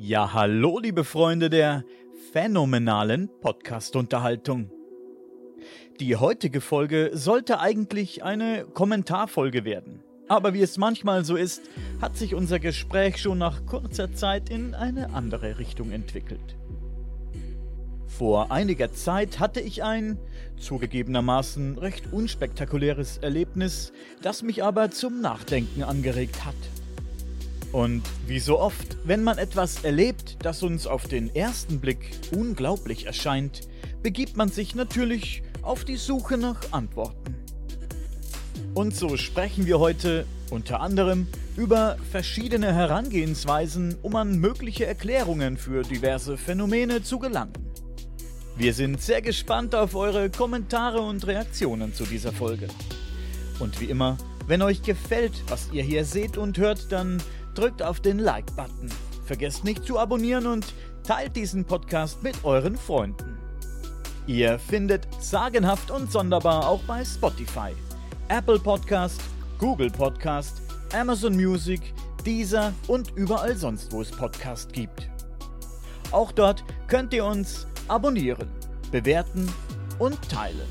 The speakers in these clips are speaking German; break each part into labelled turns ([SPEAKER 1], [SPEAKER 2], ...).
[SPEAKER 1] Ja, hallo, liebe Freunde der phänomenalen Podcast-Unterhaltung. Die heutige Folge sollte eigentlich eine Kommentarfolge werden. Aber wie es manchmal so ist, hat sich unser Gespräch schon nach kurzer Zeit in eine andere Richtung entwickelt. Vor einiger Zeit hatte ich ein, zugegebenermaßen recht unspektakuläres Erlebnis, das mich aber zum Nachdenken angeregt hat. Und wie so oft, wenn man etwas erlebt, das uns auf den ersten Blick unglaublich erscheint, begibt man sich natürlich auf die Suche nach Antworten. Und so sprechen wir heute unter anderem über verschiedene Herangehensweisen, um an mögliche Erklärungen für diverse Phänomene zu gelangen. Wir sind sehr gespannt auf eure Kommentare und Reaktionen zu dieser Folge. Und wie immer, wenn euch gefällt, was ihr hier seht und hört, dann drückt auf den Like-Button. Vergesst nicht zu abonnieren und teilt diesen Podcast mit euren Freunden. Ihr findet Sagenhaft und Sonderbar auch bei Spotify, Apple Podcast, Google Podcast, Amazon Music, Deezer und überall sonst, wo es Podcast gibt. Auch dort könnt ihr uns abonnieren, bewerten und teilen.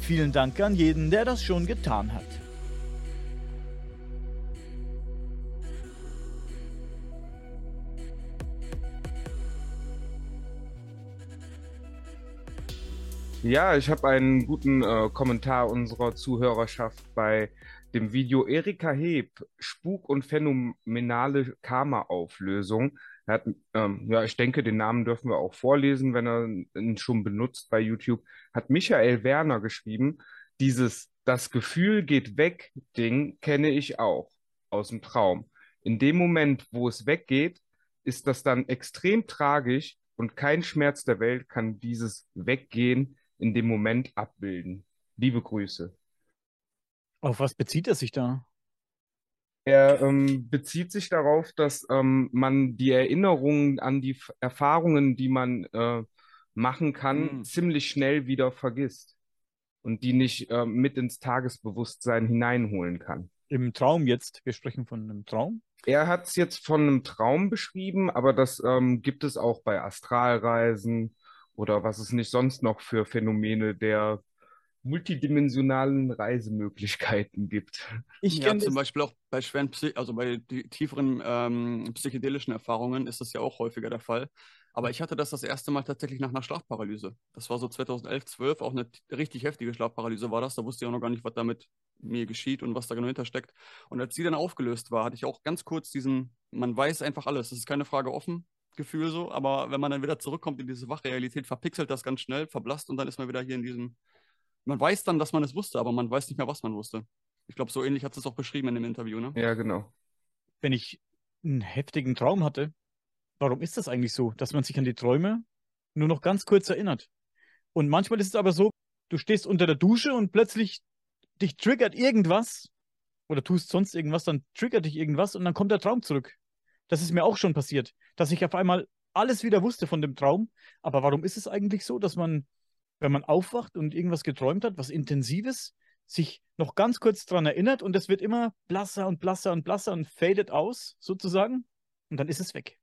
[SPEAKER 1] Vielen Dank an jeden, der das schon getan hat.
[SPEAKER 2] Ja, ich habe einen guten äh, Kommentar unserer Zuhörerschaft bei dem Video Erika Heb, Spuk und phänomenale Karma-Auflösung. Hat, ähm, ja, ich denke, den Namen dürfen wir auch vorlesen, wenn er ihn schon benutzt bei YouTube. Hat Michael Werner geschrieben, dieses Das Gefühl geht weg Ding kenne ich auch aus dem Traum. In dem Moment, wo es weggeht, ist das dann extrem tragisch und kein Schmerz der Welt kann dieses Weggehen in dem Moment abbilden. Liebe Grüße.
[SPEAKER 1] Auf was bezieht er sich da?
[SPEAKER 2] Er ähm, bezieht sich darauf, dass ähm, man die Erinnerungen an die F Erfahrungen, die man äh, machen kann, mhm. ziemlich schnell wieder vergisst und die nicht äh, mit ins Tagesbewusstsein hineinholen kann.
[SPEAKER 1] Im Traum jetzt, wir sprechen von einem Traum?
[SPEAKER 2] Er hat es jetzt von einem Traum beschrieben, aber das ähm, gibt es auch bei Astralreisen oder was es nicht sonst noch für Phänomene der multidimensionalen Reisemöglichkeiten gibt.
[SPEAKER 3] Ich ja, zum Beispiel auch bei schweren, Psy also bei tieferen ähm, psychedelischen Erfahrungen ist das ja auch häufiger der Fall. Aber ich hatte das das erste Mal tatsächlich nach einer Schlafparalyse. Das war so 2011, 12, auch eine richtig heftige Schlafparalyse war das. Da wusste ich auch noch gar nicht, was da mit mir geschieht und was da genau hintersteckt. Und als die dann aufgelöst war, hatte ich auch ganz kurz diesen, man weiß einfach alles, es ist keine Frage offen, Gefühl so, aber wenn man dann wieder zurückkommt in diese Wachrealität, verpixelt das ganz schnell, verblasst und dann ist man wieder hier in diesem. Man weiß dann, dass man es wusste, aber man weiß nicht mehr, was man wusste. Ich glaube, so ähnlich hat es auch beschrieben in dem Interview, ne?
[SPEAKER 2] Ja, genau.
[SPEAKER 1] Wenn ich einen heftigen Traum hatte, warum ist das eigentlich so, dass man sich an die Träume nur noch ganz kurz erinnert? Und manchmal ist es aber so, du stehst unter der Dusche und plötzlich dich triggert irgendwas oder tust sonst irgendwas, dann triggert dich irgendwas und dann kommt der Traum zurück. Das ist mir auch schon passiert, dass ich auf einmal alles wieder wusste von dem Traum. Aber warum ist es eigentlich so, dass man, wenn man aufwacht und irgendwas geträumt hat, was Intensives, sich noch ganz kurz daran erinnert und es wird immer blasser und blasser und blasser und fadet aus, sozusagen, und dann ist es weg.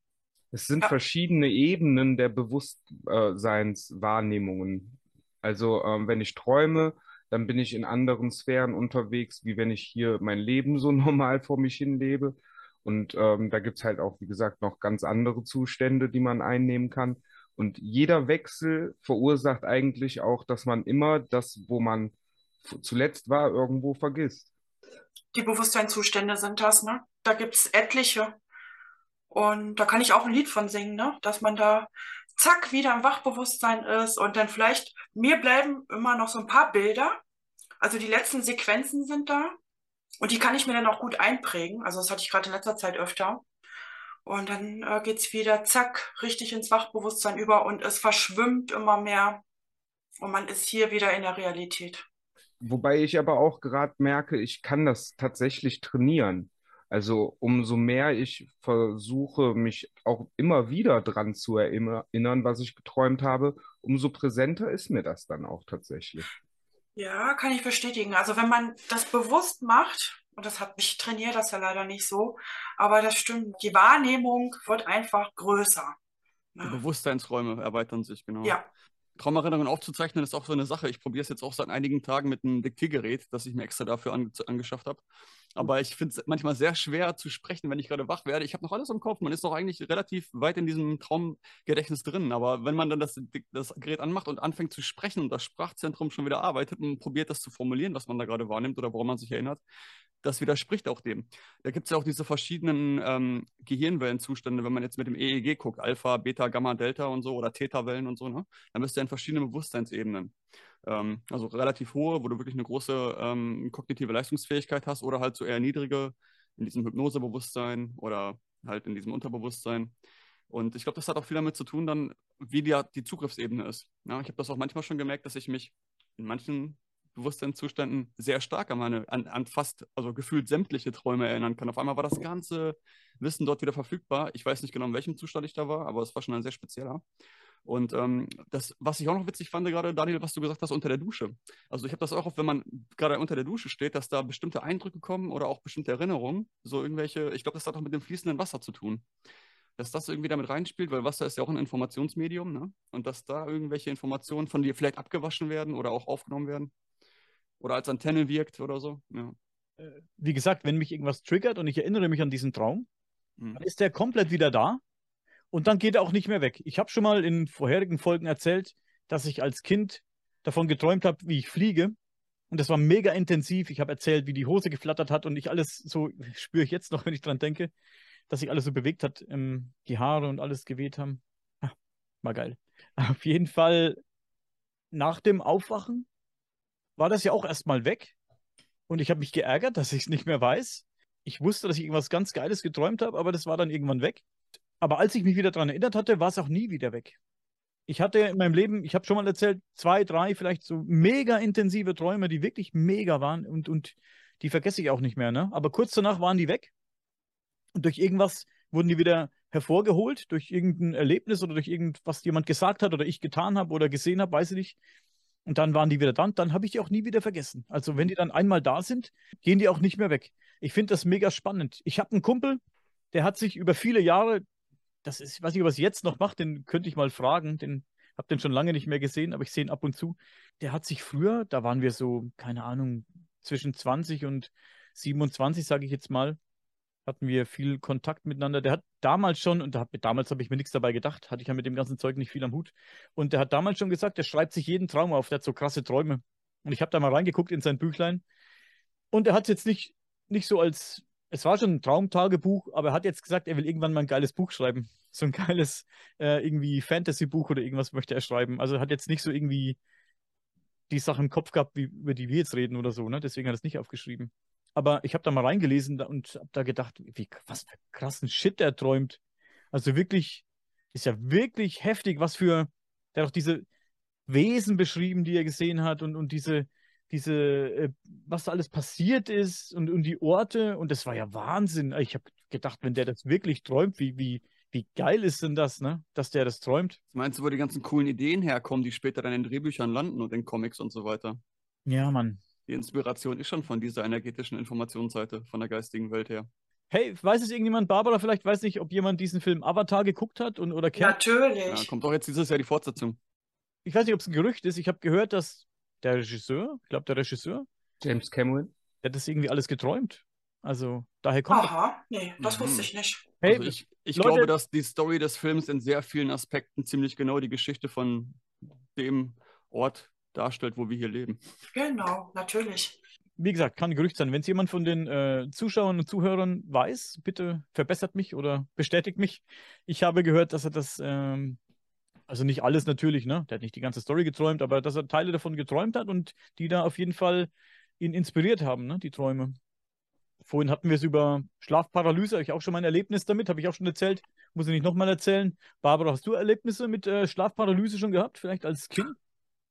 [SPEAKER 2] Es sind ja. verschiedene Ebenen der Bewusstseinswahrnehmungen. Also, ähm, wenn ich träume, dann bin ich in anderen Sphären unterwegs, wie wenn ich hier mein Leben so normal vor mich hin lebe. Und ähm, da gibt es halt auch, wie gesagt, noch ganz andere Zustände, die man einnehmen kann. Und jeder Wechsel verursacht eigentlich auch, dass man immer das, wo man zuletzt war, irgendwo vergisst.
[SPEAKER 4] Die Bewusstseinszustände sind das, ne? Da gibt es etliche. Und da kann ich auch ein Lied von singen, ne? Dass man da zack wieder im Wachbewusstsein ist und dann vielleicht, mir bleiben immer noch so ein paar Bilder. Also die letzten Sequenzen sind da. Und die kann ich mir dann auch gut einprägen. Also das hatte ich gerade in letzter Zeit öfter. Und dann äh, geht es wieder, zack, richtig ins Wachbewusstsein über und es verschwimmt immer mehr. Und man ist hier wieder in der Realität.
[SPEAKER 2] Wobei ich aber auch gerade merke, ich kann das tatsächlich trainieren. Also umso mehr ich versuche, mich auch immer wieder dran zu erinnern, was ich geträumt habe, umso präsenter ist mir das dann auch tatsächlich.
[SPEAKER 4] Ja, kann ich bestätigen. Also wenn man das bewusst macht Und das hat ich trainiere das ja leider nicht so. Aber das stimmt. Die Wahrnehmung wird einfach größer.
[SPEAKER 3] Die Bewusstseinsräume erweitern sich, genau.
[SPEAKER 4] Ja.
[SPEAKER 3] Traumerinnerungen aufzuzeichnen ist auch so eine Sache. Ich probiere es jetzt auch seit einigen Tagen mit einem Diktiergerät, das ich mir extra dafür ange angeschafft habe. Aber ich finde es manchmal sehr schwer zu sprechen, wenn ich gerade wach werde. Ich habe noch alles im Kopf. Man ist noch eigentlich relativ weit in diesem Traumgedächtnis drin. Aber wenn man dann das, das Gerät anmacht und anfängt zu sprechen und das Sprachzentrum schon wieder arbeitet und probiert, das zu formulieren, was man da gerade wahrnimmt oder woran man sich erinnert, das widerspricht auch dem. Da gibt es ja auch diese verschiedenen ähm, Gehirnwellenzustände, wenn man jetzt mit dem EEG guckt, Alpha, Beta, Gamma, Delta und so oder Theta-Wellen und so, ne? dann bist du in verschiedenen Bewusstseinsebenen. Ähm, also relativ hohe, wo du wirklich eine große ähm, kognitive Leistungsfähigkeit hast oder halt so eher niedrige in diesem Hypnosebewusstsein oder halt in diesem Unterbewusstsein. Und ich glaube, das hat auch viel damit zu tun, dann, wie die, die Zugriffsebene ist. Ja, ich habe das auch manchmal schon gemerkt, dass ich mich in manchen Bewusstseinszuständen sehr stark an meine, an, an fast, also gefühlt sämtliche Träume erinnern kann. Auf einmal war das ganze Wissen dort wieder verfügbar. Ich weiß nicht genau, in welchem Zustand ich da war, aber es war schon ein sehr spezieller. Und ähm, das, was ich auch noch witzig fand, gerade Daniel, was du gesagt hast, unter der Dusche. Also ich habe das auch oft, wenn man gerade unter der Dusche steht, dass da bestimmte Eindrücke kommen oder auch bestimmte Erinnerungen. So irgendwelche, ich glaube, das hat auch mit dem fließenden Wasser zu tun. Dass das irgendwie damit reinspielt, weil Wasser ist ja auch ein Informationsmedium, ne? Und dass da irgendwelche Informationen von dir vielleicht abgewaschen werden oder auch aufgenommen werden oder als Antenne wirkt oder so. Ja.
[SPEAKER 1] Äh, wie gesagt, wenn mich irgendwas triggert und ich erinnere mich an diesen Traum, mhm. dann ist der komplett wieder da und dann geht er auch nicht mehr weg. Ich habe schon mal in vorherigen Folgen erzählt, dass ich als Kind davon geträumt habe, wie ich fliege. Und das war mega intensiv. Ich habe erzählt, wie die Hose geflattert hat und ich alles so, spüre ich jetzt noch, wenn ich dran denke, dass sich alles so bewegt hat, ähm, die Haare und alles geweht haben. Ah, war geil. Auf jeden Fall nach dem Aufwachen war das ja auch erstmal weg. Und ich habe mich geärgert, dass ich es nicht mehr weiß. Ich wusste, dass ich irgendwas ganz Geiles geträumt habe, aber das war dann irgendwann weg. Aber als ich mich wieder daran erinnert hatte, war es auch nie wieder weg. Ich hatte in meinem Leben, ich habe schon mal erzählt, zwei, drei vielleicht so mega intensive Träume, die wirklich mega waren und, und die vergesse ich auch nicht mehr. Ne? Aber kurz danach waren die weg und durch irgendwas wurden die wieder hervorgeholt, durch irgendein Erlebnis oder durch irgendwas jemand gesagt hat oder ich getan habe oder gesehen habe, weiß ich nicht. Und dann waren die wieder da. Dann habe ich die auch nie wieder vergessen. Also wenn die dann einmal da sind, gehen die auch nicht mehr weg. Ich finde das mega spannend. Ich habe einen Kumpel, der hat sich über viele Jahre, das ist, ich weiß nicht, was jetzt noch macht, den könnte ich mal fragen. Den habe den schon lange nicht mehr gesehen, aber ich sehe ihn ab und zu. Der hat sich früher, da waren wir so, keine Ahnung, zwischen 20 und 27, sage ich jetzt mal, hatten wir viel Kontakt miteinander. Der hat damals schon, und da, damals habe ich mir nichts dabei gedacht, hatte ich ja mit dem ganzen Zeug nicht viel am Hut. Und der hat damals schon gesagt, der schreibt sich jeden Traum auf, der hat so krasse Träume. Und ich habe da mal reingeguckt in sein Büchlein. Und er hat es jetzt nicht, nicht so als, es war schon ein Traumtagebuch, aber er hat jetzt gesagt, er will irgendwann mal ein geiles Buch schreiben. So ein geiles äh, irgendwie Fantasy-Buch oder irgendwas möchte er schreiben. Also er hat jetzt nicht so irgendwie die Sachen im Kopf gehabt, wie, über die wir jetzt reden oder so, ne? Deswegen hat er es nicht aufgeschrieben. Aber ich habe da mal reingelesen und habe da gedacht, wie, was für krassen Shit der träumt. Also wirklich, ist ja wirklich heftig, was für, der hat auch diese Wesen beschrieben, die er gesehen hat und, und diese, diese, äh, was da alles passiert ist und, und die Orte. Und das war ja Wahnsinn. Ich habe gedacht, wenn der das wirklich träumt, wie, wie, wie geil ist denn das, ne? Dass der das träumt.
[SPEAKER 3] Meinst du, wo die ganzen coolen Ideen herkommen, die später dann in Drehbüchern landen und in Comics und so weiter?
[SPEAKER 1] Ja, Mann
[SPEAKER 3] die Inspiration ist schon von dieser energetischen Informationsseite, von der geistigen Welt her.
[SPEAKER 1] Hey, weiß es irgendjemand, Barbara, vielleicht weiß nicht, ob jemand diesen Film Avatar geguckt hat und, oder kennt?
[SPEAKER 4] Natürlich.
[SPEAKER 3] Ja, kommt doch jetzt dieses Jahr die Fortsetzung.
[SPEAKER 1] Ich weiß nicht, ob es ein Gerücht ist. Ich habe gehört, dass der Regisseur, ich glaube, der Regisseur,
[SPEAKER 2] James Cameron,
[SPEAKER 1] der hat das irgendwie alles geträumt. Also, daher kommt.
[SPEAKER 4] Aha, nee, das mhm. wusste ich nicht.
[SPEAKER 3] Hey, also ich, ich Leute, glaube, dass die Story des Films in sehr vielen Aspekten ziemlich genau die Geschichte von dem Ort darstellt, wo wir hier leben.
[SPEAKER 4] Genau, natürlich.
[SPEAKER 1] Wie gesagt, kann ein Gerücht sein. Wenn es jemand von den äh, Zuschauern und Zuhörern weiß, bitte verbessert mich oder bestätigt mich. Ich habe gehört, dass er das, ähm, also nicht alles natürlich, ne? Der hat nicht die ganze Story geträumt, aber dass er Teile davon geträumt hat und die da auf jeden Fall ihn inspiriert haben, ne? Die Träume. Vorhin hatten wir es über Schlafparalyse, habe ich auch schon mal ein Erlebnis damit, habe ich auch schon erzählt. Muss ich nicht nochmal erzählen. Barbara, hast du Erlebnisse mit äh, Schlafparalyse schon gehabt, vielleicht als Kind?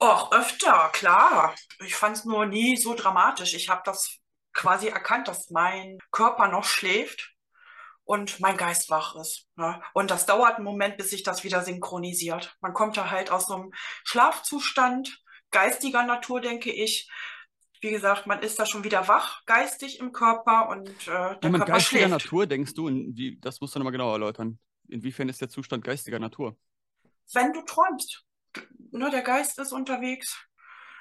[SPEAKER 4] Och, öfter, klar. Ich fand es nur nie so dramatisch. Ich habe das quasi erkannt, dass mein Körper noch schläft und mein Geist wach ist. Ne? Und das dauert einen Moment, bis sich das wieder synchronisiert. Man kommt da halt aus so einem Schlafzustand geistiger Natur, denke ich, wie gesagt, man ist da schon wieder wach, geistig im Körper und äh, der
[SPEAKER 3] man
[SPEAKER 4] Körper
[SPEAKER 3] geistiger
[SPEAKER 4] schläft.
[SPEAKER 3] Natur denkst du, wie, das musst du nochmal genau erläutern. Inwiefern ist der Zustand geistiger Natur?
[SPEAKER 4] Wenn du träumst, ne, der Geist ist unterwegs.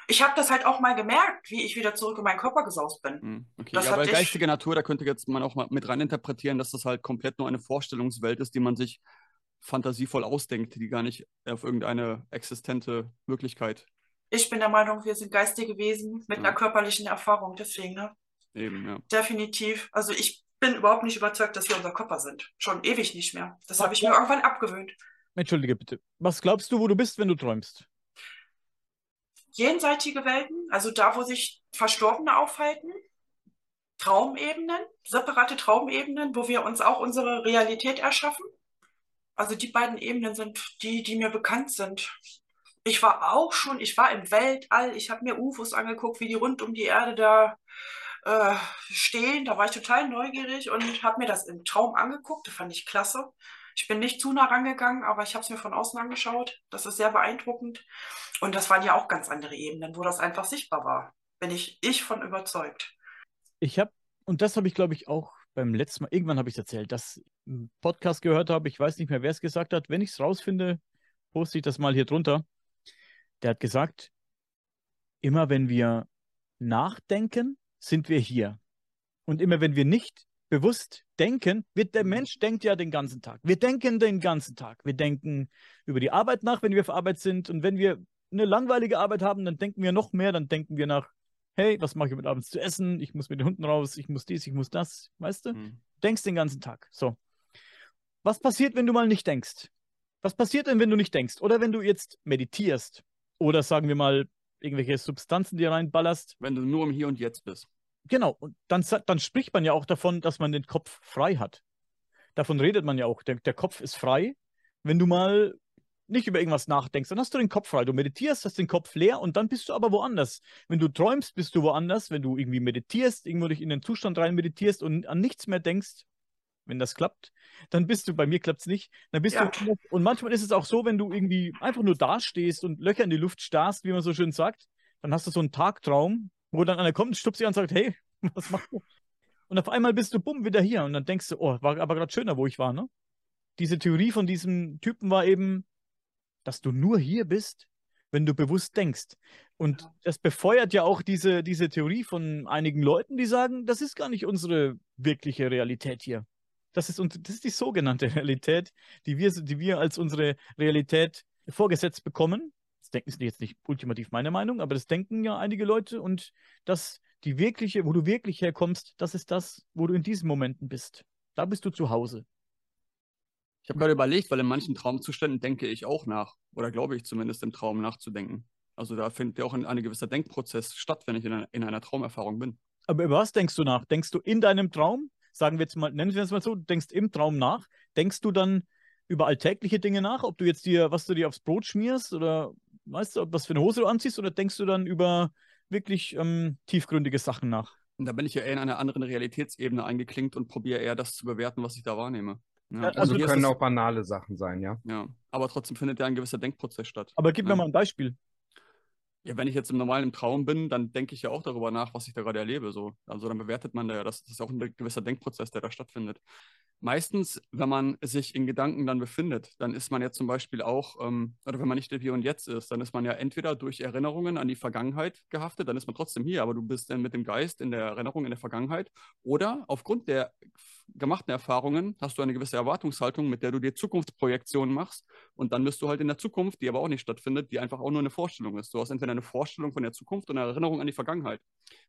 [SPEAKER 4] Ich habe das halt auch mal gemerkt, wie ich wieder zurück in meinen Körper gesaust bin.
[SPEAKER 3] Hm, okay,
[SPEAKER 4] Das
[SPEAKER 3] ja,
[SPEAKER 4] dich-
[SPEAKER 3] geistige Natur, da könnte jetzt man auch mal mit rein interpretieren, dass das halt komplett nur eine Vorstellungswelt ist, die man sich fantasievoll ausdenkt, die gar nicht auf irgendeine existente Möglichkeit
[SPEAKER 4] Ich bin der Meinung, wir sind geistige Wesen mit einer
[SPEAKER 3] Ja.
[SPEAKER 4] körperlichen Erfahrung. Deswegen, ne?
[SPEAKER 3] eben, ja.
[SPEAKER 4] Definitiv. Also ich bin überhaupt nicht überzeugt, dass wir unser Körper sind. Schon ewig nicht mehr. Das habe ich mir irgendwann abgewöhnt.
[SPEAKER 1] Entschuldige bitte. Was glaubst du, wo du bist, wenn du träumst?
[SPEAKER 4] Jenseitige Welten, also da, wo sich Verstorbene aufhalten. Traumebenen, separate Traumebenen, wo wir uns auch unsere Realität erschaffen. Also die beiden Ebenen sind die, die mir bekannt sind. Ich war auch schon, ich war im Weltall, ich habe mir UFOs angeguckt, wie die rund um die Erde da äh, stehen. Da war ich total neugierig und habe mir das im Traum angeguckt. Das fand ich klasse. Ich bin nicht zu nah rangegangen, aber ich habe es mir von außen angeschaut. Das ist sehr beeindruckend. Und das waren ja auch ganz andere Ebenen, wo das einfach sichtbar war. Bin ich, ich von überzeugt.
[SPEAKER 1] Ich habe, und das habe ich, glaube ich, auch beim letzten Mal, irgendwann habe ich es erzählt, dass einen Podcast gehört habe, ich weiß nicht mehr, wer es gesagt hat. Wenn ich es rausfinde, poste ich das mal hier drunter. Der hat gesagt, immer wenn wir nachdenken, sind wir hier. Und immer wenn wir nicht bewusst denken, wird der Mensch denkt ja den ganzen Tag. Wir denken den ganzen Tag. Wir denken über die Arbeit nach, wenn wir auf Arbeit sind. Und wenn wir eine langweilige Arbeit haben, dann denken wir noch mehr, dann denken wir nach, hey, was mache ich mit abends zu essen? Ich muss mit den Hunden raus, ich muss dies, ich muss das, weißt du?
[SPEAKER 3] Hm.
[SPEAKER 1] denkst den ganzen Tag. So. Was passiert, wenn du mal nicht denkst? Was passiert denn, wenn du nicht denkst? Oder wenn du jetzt meditierst? Oder sagen wir mal, irgendwelche Substanzen dir reinballerst?
[SPEAKER 3] Wenn du nur im Hier und Jetzt bist.
[SPEAKER 1] Genau. Und dann, dann spricht man ja auch davon, dass man den Kopf frei hat. Davon redet man ja auch. Der, der Kopf ist frei. Wenn du mal nicht über irgendwas nachdenkst, dann hast du den Kopf frei. Du meditierst, hast den Kopf leer und dann bist du aber woanders. Wenn du träumst, bist du woanders. Wenn du irgendwie meditierst, irgendwo dich in den Zustand rein meditierst und an nichts mehr denkst, wenn das klappt, dann bist du, bei mir klappt es nicht, dann bist
[SPEAKER 4] Ja.
[SPEAKER 1] du. Und manchmal ist es auch so, wenn du irgendwie einfach nur dastehst und Löcher in die Luft starrst, wie man so schön sagt, dann hast du so einen Tagtraum, wo dann einer kommt, stupst dich an und sagt, hey, was machst du? Und auf einmal bist du bumm wieder hier und dann denkst du, oh, war aber gerade schöner, wo ich war, ne? Diese Theorie von diesem Typen war eben, dass du nur hier bist, wenn du bewusst denkst. Und
[SPEAKER 4] Ja.
[SPEAKER 1] das befeuert ja auch diese, diese Theorie von einigen Leuten, die sagen, das ist gar nicht unsere wirkliche Realität hier. Das ist, das ist die sogenannte Realität, die wir, die wir als unsere Realität vorgesetzt bekommen. Das denken ist jetzt nicht ultimativ meine Meinung, aber das denken ja einige Leute und dass die wirkliche, wo du wirklich herkommst, das ist das, wo du in diesen Momenten bist. Da bist du zu Hause.
[SPEAKER 3] Ich habe gerade überlegt, weil in manchen Traumzuständen denke ich auch nach. Oder glaube ich zumindest im Traum nachzudenken. Also da findet ja auch ein, ein gewisser Denkprozess statt, wenn ich in einer, in einer Traumerfahrung bin.
[SPEAKER 1] Aber über was denkst du nach? Denkst du in deinem Traum? Sagen wir jetzt mal, nennen wir es mal so, du denkst im Traum nach. Denkst du dann über alltägliche Dinge nach, ob du jetzt dir, was du dir aufs Brot schmierst oder weißt du, was für eine Hose du anziehst oder denkst du dann über wirklich ähm, tiefgründige Sachen nach?
[SPEAKER 3] Und da bin ich ja eher in einer anderen Realitätsebene eingeklinkt und probiere eher das zu bewerten, was ich da wahrnehme. Ja,
[SPEAKER 2] Also,
[SPEAKER 1] Also
[SPEAKER 2] können
[SPEAKER 3] es-
[SPEAKER 2] auch banale Sachen sein, ja.
[SPEAKER 3] Ja, aber trotzdem findet ja ein gewisser Denkprozess statt.
[SPEAKER 1] Aber gib mir
[SPEAKER 3] Ja.
[SPEAKER 1] mal ein Beispiel.
[SPEAKER 3] Ja, wenn ich jetzt im normalen Traum bin, dann denke ich ja auch darüber nach, was ich da gerade erlebe. So. Also dann bewertet man da ja, das, das ist auch ein gewisser Denkprozess, der da stattfindet. Meistens, wenn man sich in Gedanken dann befindet, dann ist man ja zum Beispiel auch, ähm, oder wenn man nicht im Hier und Jetzt ist, dann ist man ja entweder durch Erinnerungen an die Vergangenheit gehaftet, dann ist man trotzdem hier, aber du bist dann mit dem Geist in der Erinnerung in der Vergangenheit. Oder aufgrund der gemachten Erfahrungen hast du eine gewisse Erwartungshaltung, mit der du dir Zukunftsprojektionen machst und dann bist du halt in der Zukunft, die aber auch nicht stattfindet, die einfach auch nur eine Vorstellung ist. Du hast entweder eine Vorstellung von der Zukunft und eine Erinnerung an die Vergangenheit.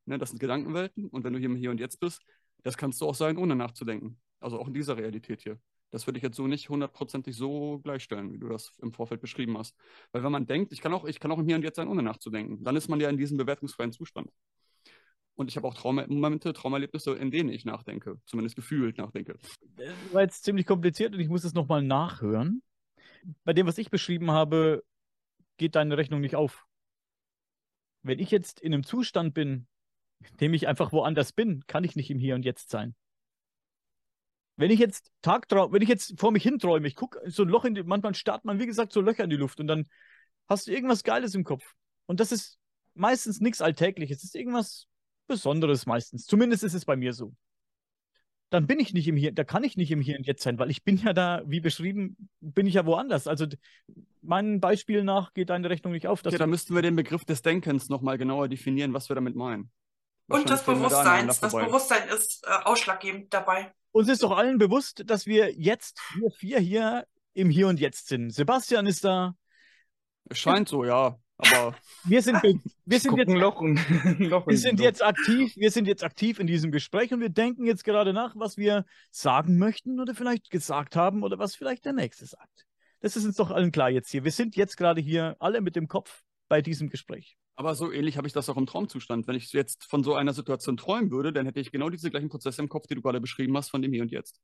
[SPEAKER 3] Ne, das sind Gedankenwelten und wenn du hier im Hier und Jetzt bist, das kannst du auch sein, ohne nachzudenken. Also auch in dieser Realität hier. Das würde ich jetzt so nicht hundertprozentig so gleichstellen, wie du das im Vorfeld beschrieben hast. Weil wenn man denkt, ich kann auch, ich kann auch im Hier und Jetzt sein, ohne nachzudenken, dann ist man ja in diesem bewertungsfreien Zustand. Und ich habe auch Traumamomente, Traumerlebnisse, in denen ich nachdenke, zumindest gefühlt nachdenke.
[SPEAKER 1] Das war jetzt ziemlich kompliziert und ich muss es nochmal nachhören. Bei dem, was ich beschrieben habe, geht deine Rechnung nicht auf. Wenn ich jetzt in einem Zustand bin, in dem ich einfach woanders bin, kann ich nicht im Hier und Jetzt sein. Wenn ich jetzt Tagtraum, wenn ich jetzt vor mich hinträume, ich gucke so ein Loch in die, manchmal starrt man, wie gesagt, so Löcher in die Luft und dann hast du irgendwas Geiles im Kopf. Und das ist meistens nichts Alltägliches. Es ist irgendwas Besonderes meistens. Zumindest ist es bei mir so. Dann bin ich nicht im Hier, da kann ich nicht im Hier und Jetzt sein, weil ich bin ja da, wie beschrieben, bin ich ja woanders. Also meinem Beispiel nach geht deine Rechnung nicht auf.
[SPEAKER 3] Ja, da müssten wir den Begriff des Denkens nochmal genauer definieren, was wir damit meinen.
[SPEAKER 4] Und des Bewusstseins. Da das Bewusstsein ist äh, ausschlaggebend dabei.
[SPEAKER 1] Uns ist doch allen bewusst, dass wir jetzt, wir vier hier im Hier und Jetzt sind. Sebastian ist da.
[SPEAKER 3] Es scheint so, ja. Aber
[SPEAKER 1] wir sind, wir sind jetzt,
[SPEAKER 2] Loch und,
[SPEAKER 1] Loch wir sind jetzt aktiv, wir sind jetzt aktiv in diesem Gespräch und wir denken jetzt gerade nach, was wir sagen möchten oder vielleicht gesagt haben oder was vielleicht der Nächste sagt. Das ist uns doch allen klar jetzt hier. Wir sind jetzt gerade hier alle mit dem Kopf bei diesem Gespräch.
[SPEAKER 3] Aber so ähnlich habe ich das auch im Traumzustand. Wenn ich jetzt von so einer Situation träumen würde, dann hätte ich genau diese gleichen Prozesse im Kopf, die du gerade beschrieben hast, von dem Hier und Jetzt.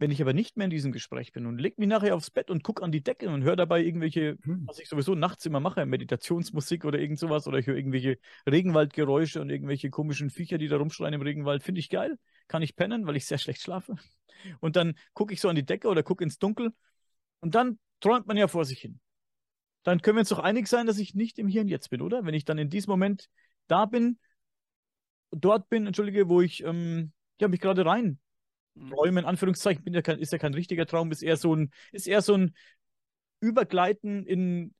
[SPEAKER 1] Wenn ich aber nicht mehr in diesem Gespräch bin und leg mich nachher aufs Bett und gucke an die Decke und höre dabei irgendwelche, hm. was ich sowieso nachts immer mache, Meditationsmusik oder irgend sowas, oder ich höre irgendwelche Regenwaldgeräusche und irgendwelche komischen Viecher, die da rumschreien im Regenwald, finde ich geil. Kann ich pennen, weil ich sehr schlecht schlafe. Und dann gucke ich so an die Decke oder gucke ins Dunkel und dann träumt man ja vor sich hin. Dann können wir uns doch einig sein, dass ich nicht im Hier und Jetzt bin, oder? Wenn ich dann in diesem Moment da bin, dort bin, entschuldige, wo ich ähm, ja, mich gerade rein Träume in Anführungszeichen ja kein, ist ja kein richtiger Traum, ist eher so ein, ist eher so ein Übergleiten in,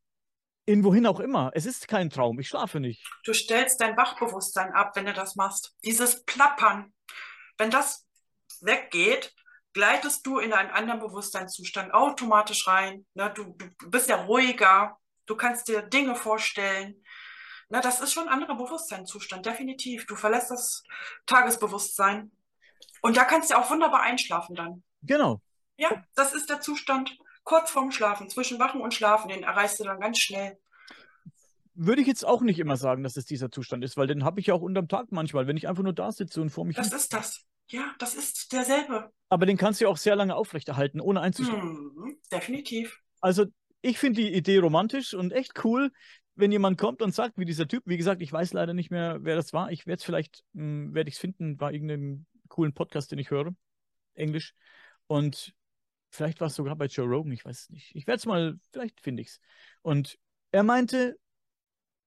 [SPEAKER 1] in wohin auch immer. Es ist kein Traum, ich schlafe nicht.
[SPEAKER 4] Du stellst dein Wachbewusstsein ab, wenn du das machst. Dieses Plappern, wenn das weggeht, gleitest du in einen anderen Bewusstseinszustand automatisch rein. Ne? Du, du bist ja ruhiger, du kannst dir Dinge vorstellen. Na, das ist schon ein anderer Bewusstseinszustand, definitiv. Du verlässt das Tagesbewusstsein. Und da kannst du auch wunderbar einschlafen dann.
[SPEAKER 1] Genau.
[SPEAKER 4] Ja, das ist der Zustand kurz vorm Schlafen, zwischen Wachen und Schlafen, den erreichst du dann ganz schnell.
[SPEAKER 1] Würde ich jetzt auch nicht immer sagen, dass es dieser Zustand ist, weil den habe ich ja auch unterm Tag manchmal, wenn ich einfach nur da sitze und vor mich.
[SPEAKER 4] Das ist das. Ja, das ist derselbe.
[SPEAKER 1] Aber den kannst du ja auch sehr lange aufrechterhalten, ohne einzuschlafen.
[SPEAKER 4] Hm, definitiv.
[SPEAKER 1] Also, ich finde die Idee romantisch und echt cool, wenn jemand kommt und sagt, wie dieser Typ, wie gesagt, ich weiß leider nicht mehr, wer das war. Ich werde es vielleicht, hm, werde ich es finden bei irgendeinem coolen Podcast, den ich höre. Englisch. Und vielleicht war es sogar bei Joe Rogan, ich weiß es nicht. Ich werde es mal, vielleicht finde ich es. Und er meinte,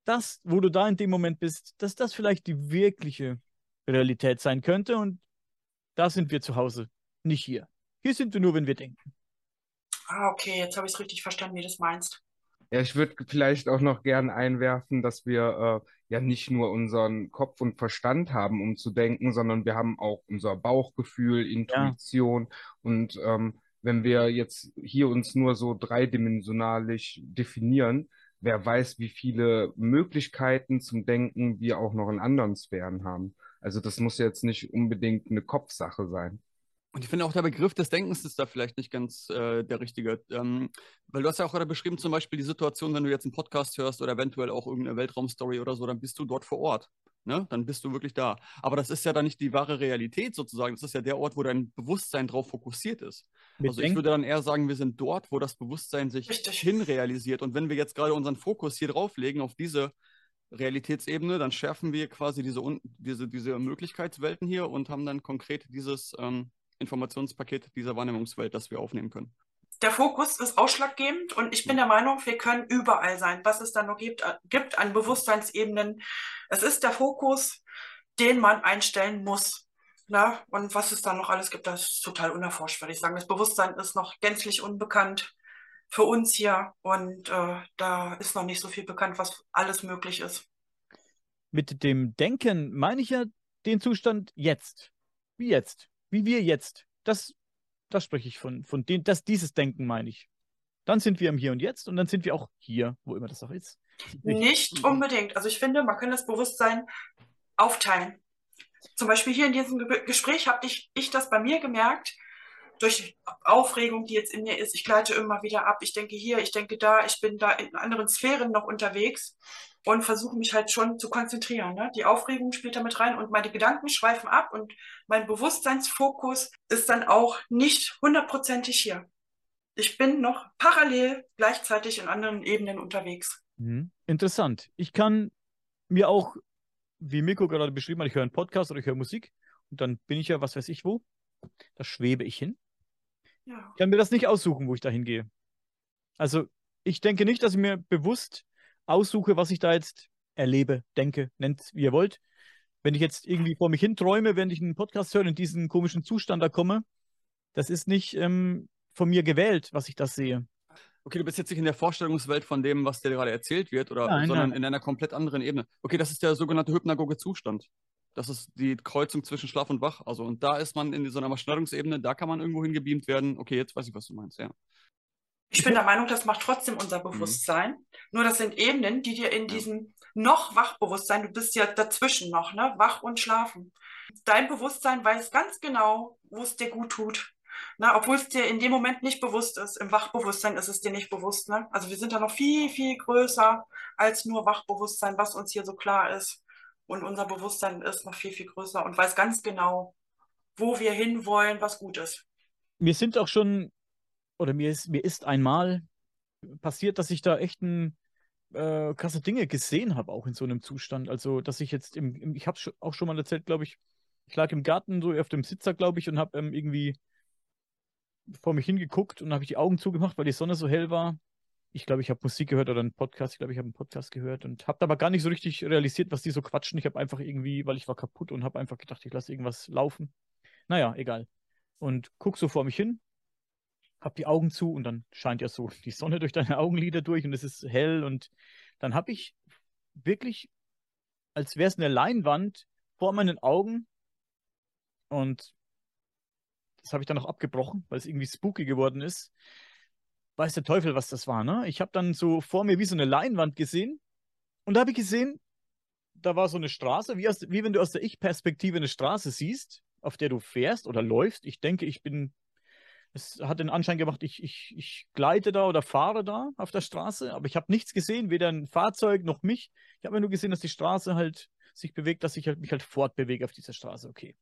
[SPEAKER 1] das, wo du da in dem Moment bist, dass das vielleicht die wirkliche Realität sein könnte. Und da sind wir zu Hause, nicht hier. Hier sind wir nur, wenn wir denken.
[SPEAKER 4] Ah, okay, jetzt habe ich es richtig verstanden, wie du das meinst.
[SPEAKER 2] Ja, ich würde vielleicht auch noch gern einwerfen, dass wir äh, ja nicht nur unseren Kopf und Verstand haben, um zu denken, sondern wir haben auch unser Bauchgefühl, Intuition. Ja. Und ähm, wenn wir jetzt hier uns nur so dreidimensionalisch definieren, wer weiß, wie viele Möglichkeiten zum Denken wir auch noch in anderen Sphären haben. Also das muss jetzt nicht unbedingt eine Kopfsache sein.
[SPEAKER 3] Und ich finde auch der Begriff des Denkens ist da vielleicht nicht ganz äh, der richtige. Ähm, weil du hast ja auch gerade beschrieben, zum Beispiel die Situation, wenn du jetzt einen Podcast hörst oder eventuell auch irgendeine Weltraumstory oder so, dann bist du dort vor Ort. Ne? Dann bist du wirklich da. Aber das ist ja dann nicht die wahre Realität sozusagen. Das ist ja der Ort, wo dein Bewusstsein drauf fokussiert ist. Mit also ich würde dann eher sagen, wir sind dort, wo das Bewusstsein sich Richtig. hinrealisiert. Und wenn wir jetzt gerade unseren Fokus hier drauf legen, auf diese Realitätsebene, dann schärfen wir quasi diese, diese, diese Möglichkeitswelten hier und haben dann konkret dieses ähm, Informationspaket dieser Wahrnehmungswelt, das wir aufnehmen können.
[SPEAKER 4] Der Fokus ist ausschlaggebend und ich bin der Meinung, wir können überall sein, was es da noch gibt, äh, gibt an Bewusstseinsebenen. Es ist der Fokus, den man einstellen muss. Na, und was es da noch alles gibt, das ist total unerforscht, würde ich sagen. Das Bewusstsein ist noch gänzlich unbekannt für uns hier und äh, da ist noch nicht so viel bekannt, was alles möglich ist.
[SPEAKER 1] Mit dem Denken meine ich ja den Zustand jetzt. Wie jetzt wie wir jetzt. Das, das spreche ich von, von dem, das, dieses Denken meine ich. Dann sind wir im Hier und Jetzt und dann sind wir auch hier, wo immer das auch ist.
[SPEAKER 4] Nicht unbedingt. Also ich finde, man kann das Bewusstsein aufteilen. Zum Beispiel hier in diesem Gespräch habe ich, ich das bei mir gemerkt, durch Aufregung, die jetzt in mir ist. Ich gleite immer wieder ab. Ich denke hier, ich denke da, ich bin da in anderen Sphären noch unterwegs und versuche mich halt schon zu konzentrieren. Ne? Die Aufregung spielt da mit rein und meine Gedanken schweifen ab und mein Bewusstseinsfokus ist dann auch nicht hundertprozentig hier. Ich bin noch parallel gleichzeitig in anderen Ebenen unterwegs.
[SPEAKER 1] Mhm. Interessant. Ich kann mir auch, wie Miko gerade beschrieben hat, ich höre einen Podcast oder ich höre Musik und dann bin ich ja, was weiß ich wo, da schwebe ich hin. Ja. Ich kann mir das nicht aussuchen, wo ich da hingehe. Also ich denke nicht, dass ich mir bewusst aussuche, was ich da jetzt erlebe, denke, nennt es wie ihr wollt. Wenn ich jetzt irgendwie vor mich hin träume, während ich einen Podcast höre und in diesen komischen Zustand da komme, das ist nicht ähm, von mir gewählt, was ich das sehe.
[SPEAKER 3] Okay, du bist jetzt nicht in der Vorstellungswelt von dem, was dir gerade erzählt wird, oder,
[SPEAKER 1] Nein,
[SPEAKER 3] sondern
[SPEAKER 1] nein.
[SPEAKER 3] in einer komplett anderen Ebene. Okay, das ist der sogenannte hypnagoge Zustand. Das ist die Kreuzung zwischen Schlaf und Wach. Also, und da ist man in so einer Überschneidungsebene, da kann man irgendwo hingebeamt werden. Okay, jetzt weiß ich, was du meinst, ja.
[SPEAKER 4] Ich bin der Meinung, das macht trotzdem unser Bewusstsein. Nur das sind Ebenen, die dir in diesem noch Wachbewusstsein, du bist ja dazwischen noch, ne? Wach und schlafen. Dein Bewusstsein weiß ganz genau, wo es dir gut tut. Na, obwohl es dir in dem Moment nicht bewusst ist. Im Wachbewusstsein ist es dir nicht bewusst. Ne? Also wir sind da noch viel, viel größer als nur Wachbewusstsein, was uns hier so klar ist. Und unser Bewusstsein ist noch viel, viel größer und weiß ganz genau, wo wir hinwollen, was gut ist.
[SPEAKER 1] Mir sind auch schon, oder mir ist, mir ist einmal passiert, dass ich da echt ein, äh, krasse Dinge gesehen habe, auch in so einem Zustand. Also, dass ich jetzt im, im ich habe es auch schon mal erzählt, glaube ich, ich lag im Garten so auf dem Sitzer, glaube ich, und habe ähm, irgendwie vor mich hingeguckt und habe ich die Augen zugemacht, weil die Sonne so hell war. Ich glaube, ich habe Musik gehört oder einen Podcast. Ich glaube, ich habe einen Podcast gehört und habe aber gar nicht so richtig realisiert, was die so quatschen. Ich habe einfach irgendwie, weil ich war kaputt und habe einfach gedacht, ich lasse irgendwas laufen. Naja, egal. Und guck so vor mich hin, hab die Augen zu und dann scheint ja so die Sonne durch deine Augenlider durch und es ist hell und dann habe ich wirklich, als wäre es eine Leinwand vor meinen Augen und das habe ich dann noch abgebrochen, weil es irgendwie spooky geworden ist. Weiß der Teufel, was das war, ne? Ich habe dann so vor mir wie so eine Leinwand gesehen und da habe ich gesehen, da war so eine Straße, wie, aus, wie wenn du aus der Ich-Perspektive eine Straße siehst, auf der du fährst oder läufst. Ich denke, ich bin, es hat den Anschein gemacht, ich, ich, ich gleite da oder fahre da auf der Straße, aber ich habe nichts gesehen, weder ein Fahrzeug noch mich. Ich habe nur gesehen, dass die Straße halt sich bewegt, dass ich halt, mich halt fortbewege auf dieser Straße. Okay.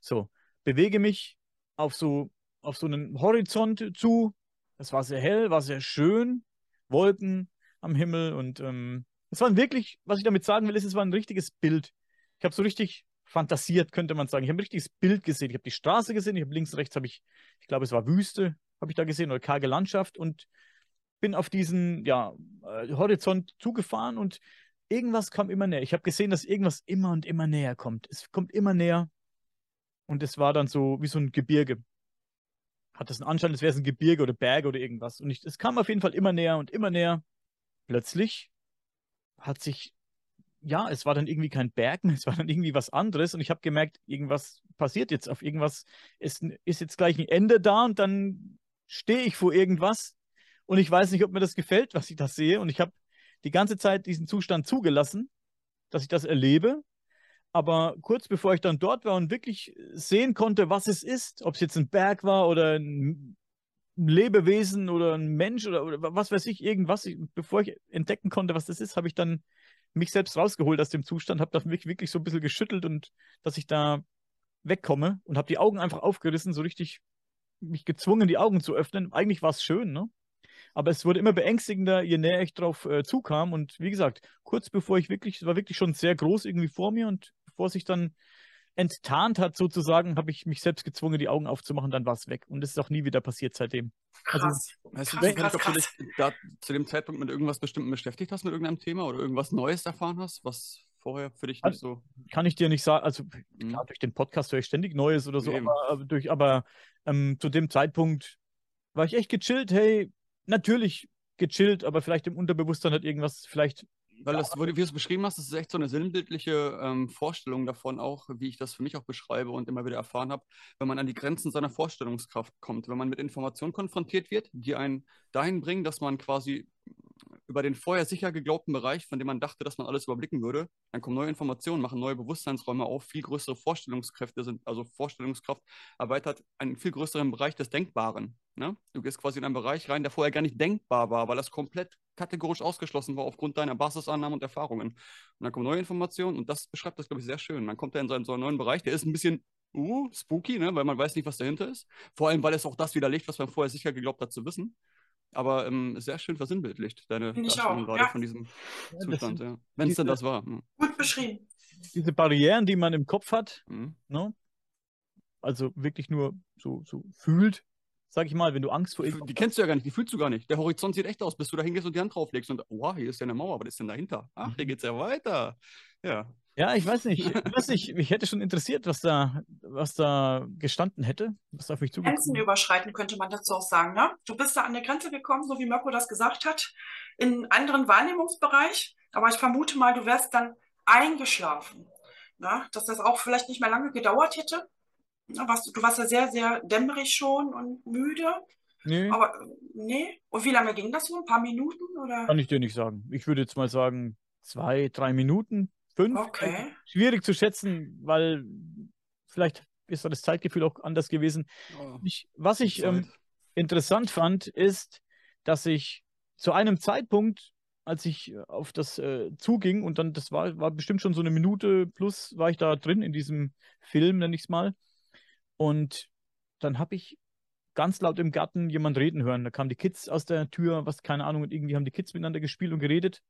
[SPEAKER 1] So, bewege mich auf so, auf so einen Horizont zu. Es war sehr hell, war sehr schön. Wolken am Himmel und ähm, es war wirklich, was ich damit sagen will, ist, es war ein richtiges Bild. Ich habe so richtig fantasiert, könnte man sagen. Ich habe ein richtiges Bild gesehen. Ich habe die Straße gesehen, ich habe links, rechts habe ich, ich glaube, es war Wüste, habe ich da gesehen, oder karge Landschaft und bin auf diesen ja, äh, Horizont zugefahren und irgendwas kam immer näher. Ich habe gesehen, dass irgendwas immer und immer näher kommt. Es kommt immer näher und es war dann so wie so ein Gebirge. Hat das einen Anschein, als wäre es ein Gebirge oder Berge oder irgendwas. Und ich, es kam auf jeden Fall immer näher und immer näher. Plötzlich hat sich, ja, es war dann irgendwie kein Berg mehr, es war dann irgendwie was anderes. Und ich habe gemerkt, irgendwas passiert jetzt auf irgendwas, ist, ist jetzt gleich ein Ende da und dann stehe ich vor irgendwas. Und ich weiß nicht, ob mir das gefällt, was ich da sehe. Und ich habe die ganze Zeit diesen Zustand zugelassen, dass ich das erlebe, aber kurz bevor ich dann dort war und wirklich sehen konnte, was es ist, ob es jetzt ein Berg war oder ein Lebewesen oder ein Mensch oder, oder was weiß ich, irgendwas, ich, bevor ich entdecken konnte, was das ist, habe ich dann mich selbst rausgeholt aus dem Zustand, habe mich wirklich so ein bisschen geschüttelt und dass ich da wegkomme und habe die Augen einfach aufgerissen, so richtig mich gezwungen, die Augen zu öffnen. Eigentlich war es schön, ne? Aber es wurde immer beängstigender, je näher ich drauf äh, zukam. Und wie gesagt, kurz bevor ich wirklich, es war wirklich schon sehr groß irgendwie vor mir und bevor sich dann enttarnt hat, sozusagen, habe ich mich selbst gezwungen, die Augen aufzumachen, dann war es weg. Und es ist auch nie wieder passiert seitdem. Also,
[SPEAKER 4] Krass.
[SPEAKER 3] Du,
[SPEAKER 4] Krass, krass,
[SPEAKER 3] ob du
[SPEAKER 4] krass.
[SPEAKER 3] dich da zu dem Zeitpunkt mit irgendwas Bestimmten beschäftigt hast, mit irgendeinem Thema oder irgendwas Neues erfahren hast, was vorher für dich nicht so.
[SPEAKER 1] kann ich dir nicht sagen, also
[SPEAKER 3] Mhm.
[SPEAKER 1] klar, durch den Podcast höre ich ständig Neues oder so,
[SPEAKER 3] Eben.
[SPEAKER 1] aber, aber, durch, aber ähm, zu dem Zeitpunkt war ich echt gechillt. Hey, natürlich gechillt, aber vielleicht im Unterbewusstsein hat irgendwas vielleicht
[SPEAKER 3] Weil das, wo du- wie du es beschrieben hast, das ist echt so eine sinnbildliche ähm, Vorstellung davon auch, wie ich das für mich auch beschreibe und immer wieder erfahren habe, wenn man an die Grenzen seiner Vorstellungskraft kommt, wenn man mit Informationen konfrontiert wird, die einen dahin bringen, dass man quasi über den vorher sicher geglaubten Bereich, von dem man dachte, dass man alles überblicken würde, dann kommen neue Informationen, machen neue Bewusstseinsräume auf, viel größere Vorstellungskräfte sind, also Vorstellungskraft erweitert einen viel größeren Bereich des Denkbaren. Ne? Du gehst quasi in einen Bereich rein, der vorher gar nicht denkbar war, weil das komplett kategorisch ausgeschlossen war aufgrund deiner Basisannahmen und Erfahrungen. Und dann kommen neue Informationen und das beschreibt das, glaube ich, sehr schön. Man kommt da in so einen, so einen neuen Bereich, der ist ein bisschen uh, spooky, ne? weil man weiß nicht, was dahinter ist. Vor allem, weil es auch das widerlegt, was man vorher sicher geglaubt hat zu wissen. Aber ähm, sehr schön versinnbildlicht, deine
[SPEAKER 4] Finde ich
[SPEAKER 3] Darstellung gerade
[SPEAKER 4] ja.
[SPEAKER 3] von diesem
[SPEAKER 1] Ja,
[SPEAKER 3] Zustand. Ja. Wenn es denn das war. ne?
[SPEAKER 4] Gut beschrieben.
[SPEAKER 1] diese Barrieren, die man im Kopf hat,
[SPEAKER 3] Mhm.
[SPEAKER 1] ne? also wirklich nur so, so fühlt, sag ich mal, wenn du Angst vor
[SPEAKER 3] Die,
[SPEAKER 1] irgendwas
[SPEAKER 3] die kennst du ja gar nicht, die fühlst du gar nicht. Der Horizont sieht echt aus, bis du da hingehst und die Hand drauflegst und, wow, hier ist ja eine Mauer, was ist denn dahinter? Ach, hier geht's ja weiter. Ja.
[SPEAKER 1] Ja, ich weiß nicht. Ich, weiß nicht, mich hätte schon interessiert, was da, was da gestanden hätte, was da auf mich
[SPEAKER 4] Grenzen
[SPEAKER 1] zugekommen
[SPEAKER 4] überschreiten, könnte man dazu auch sagen. Ne? Du bist da an der Grenze gekommen, so wie Mirko das gesagt hat, in einen anderen Wahrnehmungsbereich. Aber ich vermute mal, du wärst dann eingeschlafen. Ne? Dass das auch vielleicht nicht mehr lange gedauert hätte. Warst, du warst ja sehr, sehr dämmerig schon und müde.
[SPEAKER 1] Nee,
[SPEAKER 4] Aber nee. Und wie lange ging das so? Ein paar Minuten? Oder?
[SPEAKER 1] kann ich dir nicht sagen. Ich würde jetzt mal sagen, zwei, drei Minuten, fünf.
[SPEAKER 4] Okay.
[SPEAKER 1] Schwierig zu schätzen, weil vielleicht ist da das Zeitgefühl auch anders gewesen.
[SPEAKER 3] Oh,
[SPEAKER 1] Ich, was ich ähm, interessant fand, ist, dass ich zu einem Zeitpunkt, als ich äh, auf das äh, zuging, und dann, das war, war bestimmt schon so eine Minute plus, war ich da drin in diesem Film, nenne ich es mal. Und dann habe ich ganz laut im Garten jemand reden hören. Da kamen die Kids aus der Tür, was, keine Ahnung, und irgendwie haben die Kids miteinander gespielt und geredet.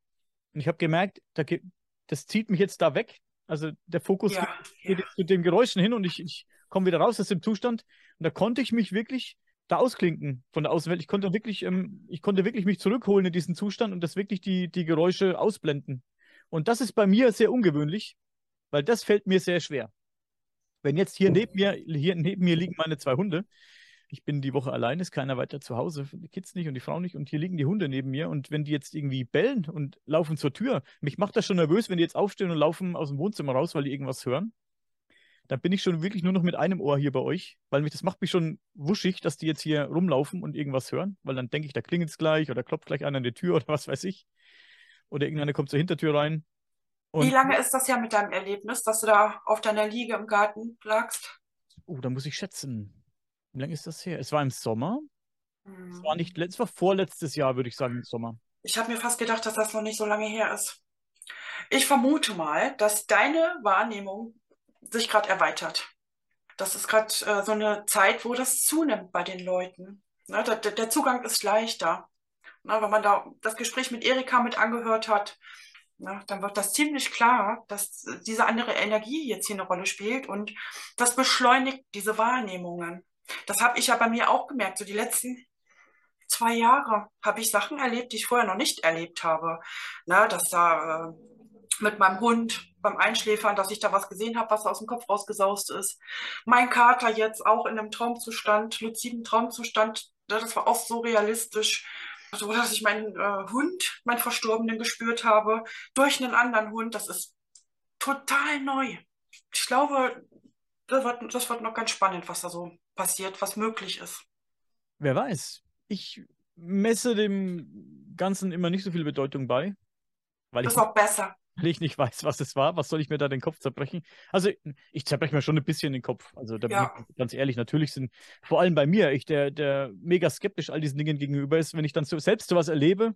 [SPEAKER 1] Und ich habe gemerkt, da, ge- das zieht mich jetzt da weg. Also der Fokus
[SPEAKER 4] Ja,
[SPEAKER 1] geht
[SPEAKER 4] ja.
[SPEAKER 1] zu den Geräuschen hin und ich, ich komme wieder raus aus dem Zustand. Und da konnte ich mich wirklich da ausklinken von der Außenwelt. Ich konnte wirklich, ähm, ich konnte wirklich mich zurückholen in diesen Zustand und das wirklich die, die Geräusche ausblenden. Und das ist bei mir sehr ungewöhnlich, weil das fällt mir sehr schwer. Wenn jetzt hier neben mir, hier neben mir liegen meine zwei Hunde. Ich bin die Woche allein, ist keiner weiter zu Hause, die Kids nicht und die Frau nicht. Und hier liegen die Hunde neben mir. Und wenn die jetzt irgendwie bellen und laufen zur Tür, mich macht das schon nervös, wenn die jetzt aufstehen und laufen aus dem Wohnzimmer raus, weil die irgendwas hören. Dann bin ich schon wirklich nur noch mit einem Ohr hier bei euch, weil mich das macht mich schon wuschig, dass die jetzt hier rumlaufen und irgendwas hören, weil dann denke ich, da klingelt es gleich oder klopft gleich einer an die Tür oder was weiß ich. Oder irgendeiner kommt zur Hintertür rein.
[SPEAKER 4] Wie
[SPEAKER 1] Und
[SPEAKER 4] lange ist das ja mit deinem Erlebnis, dass du da auf deiner Liege im Garten lagst?
[SPEAKER 1] oh, da muss ich schätzen. Wie lange ist das her? Es war im Sommer. Es
[SPEAKER 4] Hm.
[SPEAKER 1] war nicht, letzt- es war vorletztes Jahr, würde ich sagen, im Sommer.
[SPEAKER 4] Ich habe mir fast gedacht, dass das noch nicht so lange her ist. Ich vermute mal, dass deine Wahrnehmung sich gerade erweitert. Das ist gerade äh, so eine Zeit, wo das zunimmt bei den Leuten. Ne, der, der der Zugang ist leichter. Ne, wenn man da das Gespräch mit Erika mit angehört hat, ne, dann wird das ziemlich klar, dass diese andere Energie jetzt hier eine Rolle spielt und das beschleunigt diese Wahrnehmungen. Das habe ich ja bei mir auch gemerkt. So die letzten zwei Jahre habe ich Sachen erlebt, die ich vorher noch nicht erlebt habe. Ne, dass da äh, mit meinem Hund beim Einschläfern, dass ich da was gesehen habe, was aus dem Kopf rausgesaust ist. Mein Kater jetzt auch in einem Traumzustand, luziden Traumzustand, ne, das war auch so realistisch. So, dass ich meinen äh, Hund, meinen Verstorbenen gespürt habe, durch einen anderen Hund, das ist total neu. Ich glaube, das wird, das wird noch ganz spannend, was da so passiert, was möglich ist.
[SPEAKER 1] Wer weiß. Ich messe dem Ganzen immer nicht so viel Bedeutung bei, weil
[SPEAKER 4] Das
[SPEAKER 1] ich,
[SPEAKER 4] ist auch besser.
[SPEAKER 1] Weil ich nicht weiß, was es war. Was soll ich mir da den Kopf zerbrechen? Also, ich zerbreche mir schon ein bisschen den Kopf. Also, da bin
[SPEAKER 4] Ja.
[SPEAKER 1] ich ganz ehrlich, natürlich sind vor allem bei mir, ich, der, der mega skeptisch all diesen Dingen gegenüber ist, wenn ich dann so, selbst sowas erlebe,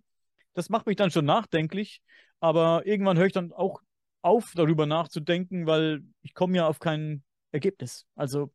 [SPEAKER 1] das macht mich dann schon nachdenklich. Aber irgendwann höre ich dann auch auf, darüber nachzudenken, weil ich komme ja auf kein Ergebnis. Also,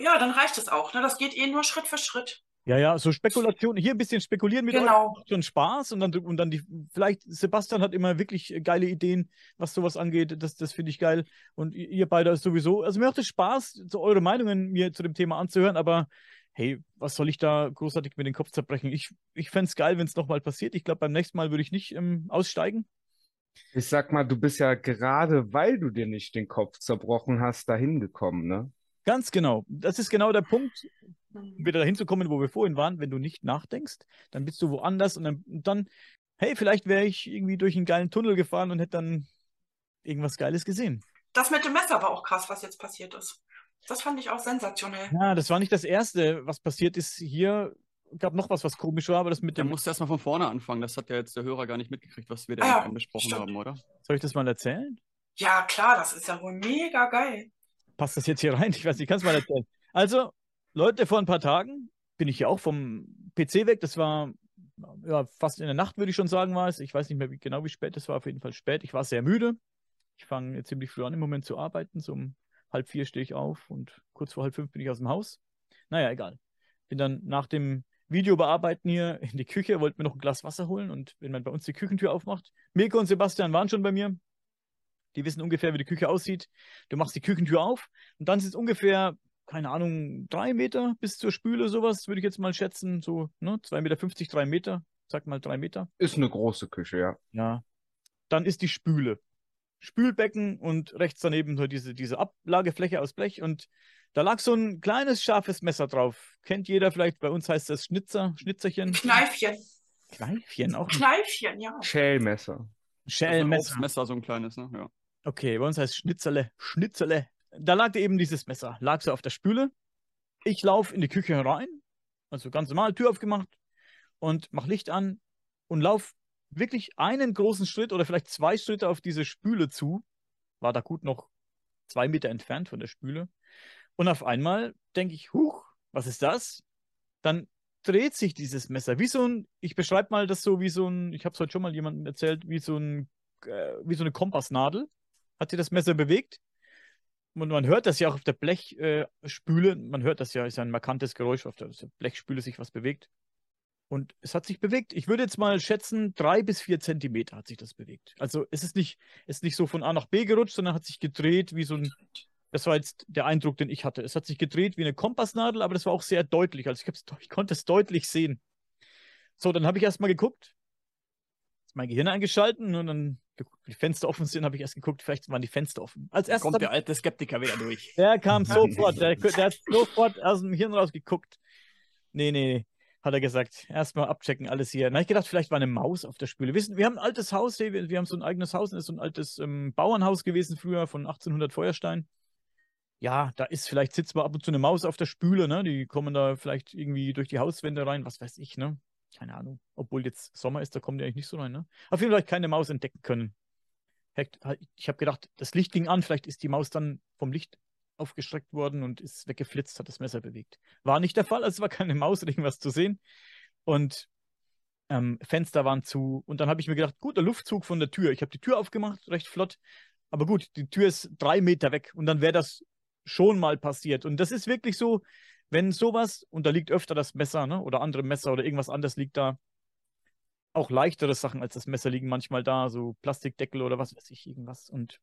[SPEAKER 4] Ja, dann reicht es auch. Ne? Das geht eh nur Schritt für Schritt.
[SPEAKER 1] Ja, ja, so Spekulation, hier ein bisschen spekulieren mit euch
[SPEAKER 4] Genau.
[SPEAKER 1] macht schon Spaß und dann, und dann die, vielleicht, Sebastian hat immer wirklich geile Ideen, was sowas angeht, das, das finde ich geil und ihr ihr beide ist sowieso, also mir macht es Spaß, so eure Meinungen mir zu dem Thema anzuhören, aber hey, was soll ich da großartig mit den Kopf zerbrechen? Ich, ich fände es geil, wenn es nochmal passiert, ich glaube, beim nächsten Mal würde ich nicht ähm, aussteigen.
[SPEAKER 2] Ich sag mal, du bist ja gerade, weil du dir nicht den Kopf zerbrochen hast, dahin gekommen, ne?
[SPEAKER 1] Ganz genau, das ist genau der Punkt, um wieder dahin zu kommen, wo wir vorhin waren, wenn du nicht nachdenkst, dann bist du woanders und dann, und dann hey, vielleicht wäre ich irgendwie durch einen geilen Tunnel gefahren und hätte dann irgendwas Geiles gesehen.
[SPEAKER 4] Das mit dem Messer war auch krass, was jetzt passiert ist. Das fand ich auch sensationell.
[SPEAKER 1] Ja, das war nicht das Erste, was passiert ist. Hier gab noch was, was komisch war, aber das mit dem.
[SPEAKER 3] musste erstmal von vorne anfangen. Das hat ja jetzt der Hörer gar nicht mitgekriegt, was wir da
[SPEAKER 4] Ah
[SPEAKER 3] besprochen
[SPEAKER 4] stimmt.
[SPEAKER 3] haben, oder?
[SPEAKER 1] Soll ich das mal erzählen?
[SPEAKER 4] Ja, klar, das ist ja wohl mega geil.
[SPEAKER 1] Passt das jetzt hier rein? Ich weiß nicht, kannst du mal erzählen. Also, Leute, vor ein paar Tagen bin ich ja auch vom PC weg. Das war ja, fast in der Nacht, würde ich schon sagen, war es. Ich weiß nicht mehr wie, genau, wie spät es war. Auf jeden Fall spät. Ich war sehr müde. Ich fange ziemlich früh an im Moment zu arbeiten. So um halb vier stehe ich auf und kurz vor halb fünf bin ich aus dem Haus. Naja, egal. Bin dann nach dem Video bearbeiten hier in die Küche, wollte mir noch ein Glas Wasser holen und wenn man bei uns die Küchentür aufmacht, Mirko und Sebastian waren schon bei mir. Die wissen ungefähr, wie die Küche aussieht. Du machst die Küchentür auf und dann sind es ungefähr keine Ahnung, drei Meter bis zur Spüle, sowas, würde ich jetzt mal schätzen. So, ne, 2,50 Meter, drei Meter. Sag mal drei Meter.
[SPEAKER 2] Ist eine große Küche, ja.
[SPEAKER 1] Ja. Dann ist die Spüle. Spülbecken und rechts daneben so diese, diese Ablagefläche aus Blech und da lag so ein kleines scharfes Messer drauf. Kennt jeder vielleicht, bei uns heißt das Schnitzer, Schnitzerchen.
[SPEAKER 4] Kneifchen.
[SPEAKER 1] Kneifchen auch.
[SPEAKER 4] Kneifchen, ja.
[SPEAKER 2] Schälmesser.
[SPEAKER 3] Also ein
[SPEAKER 1] Schellmesser.
[SPEAKER 3] Obstmesser, so ein kleines, ne? Ja.
[SPEAKER 1] Okay, bei uns heißt Schnitzerle, Schnitzerle. Da lag eben dieses Messer, lag so auf der Spüle. Ich laufe in die Küche herein, also ganz normal, Tür aufgemacht und mach Licht an und lauf wirklich einen großen Schritt oder vielleicht zwei Schritte auf diese Spüle zu. War da gut noch zwei Meter entfernt von der Spüle. Und auf einmal denke ich, huch, was ist das? Dann dreht sich dieses Messer wie so ein, ich beschreibe mal das so wie so ein, ich habe es heute schon mal jemandem erzählt, wie so ein, äh, wie so eine Kompassnadel. Hat sich das Messer bewegt? Und man hört das ja auch auf der Blechspüle, äh, man hört das ja, ist ja ein markantes Geräusch, auf der Blechspüle sich was bewegt. Und es hat sich bewegt. Ich würde jetzt mal schätzen, drei bis vier Zentimeter hat sich das bewegt. Also es ist nicht, ist nicht so von A nach B gerutscht, sondern hat sich gedreht wie so ein, das war jetzt der Eindruck, den ich hatte. Es hat sich gedreht wie eine Kompassnadel, aber das war auch sehr deutlich. Also ich, ich konnte es deutlich sehen. So, dann habe ich erstmal geguckt, mein Gehirn eingeschalten und dann geguckt, die Fenster offen sind, habe ich erst geguckt, vielleicht waren die Fenster offen. Als erstes
[SPEAKER 3] Kommt der alte Skeptiker wieder durch.
[SPEAKER 1] der kam sofort, der, der hat sofort aus dem Hirn rausgeguckt. Nee, nee, nee, hat er gesagt. Erstmal abchecken, alles hier. Dann habe ich gedacht, vielleicht war eine Maus auf der Spüle. Wissen, wir haben ein altes Haus, hier, wir, wir haben so ein eigenes Haus, das ist so ein altes ähm, Bauernhaus gewesen früher von 1800 Feuerstein. Ja, da ist vielleicht sitzt mal ab und zu eine Maus auf der Spüle, ne? Die kommen da vielleicht irgendwie durch die Hauswände rein, was weiß ich, ne? Keine Ahnung. Obwohl jetzt Sommer ist, da kommen die eigentlich nicht so rein, ne? Auf jeden Fall hab ich keine Maus entdecken können. Ich habe gedacht, das Licht ging an, vielleicht ist die Maus dann vom Licht aufgestreckt worden und ist weggeflitzt, hat das Messer bewegt. War nicht der Fall, also war keine Maus oder irgendwas zu sehen. Und ähm, Fenster waren zu. Und dann habe ich mir gedacht, gut, der Luftzug von der Tür. Ich habe die Tür aufgemacht, recht flott. Aber gut, die Tür ist drei Meter weg und dann wäre das schon mal passiert. Und das ist wirklich so, wenn sowas, und da liegt öfter das Messer, ne, oder andere Messer oder irgendwas anderes liegt da, auch leichtere Sachen als das Messer liegen manchmal da, so Plastikdeckel oder was weiß ich, irgendwas. Und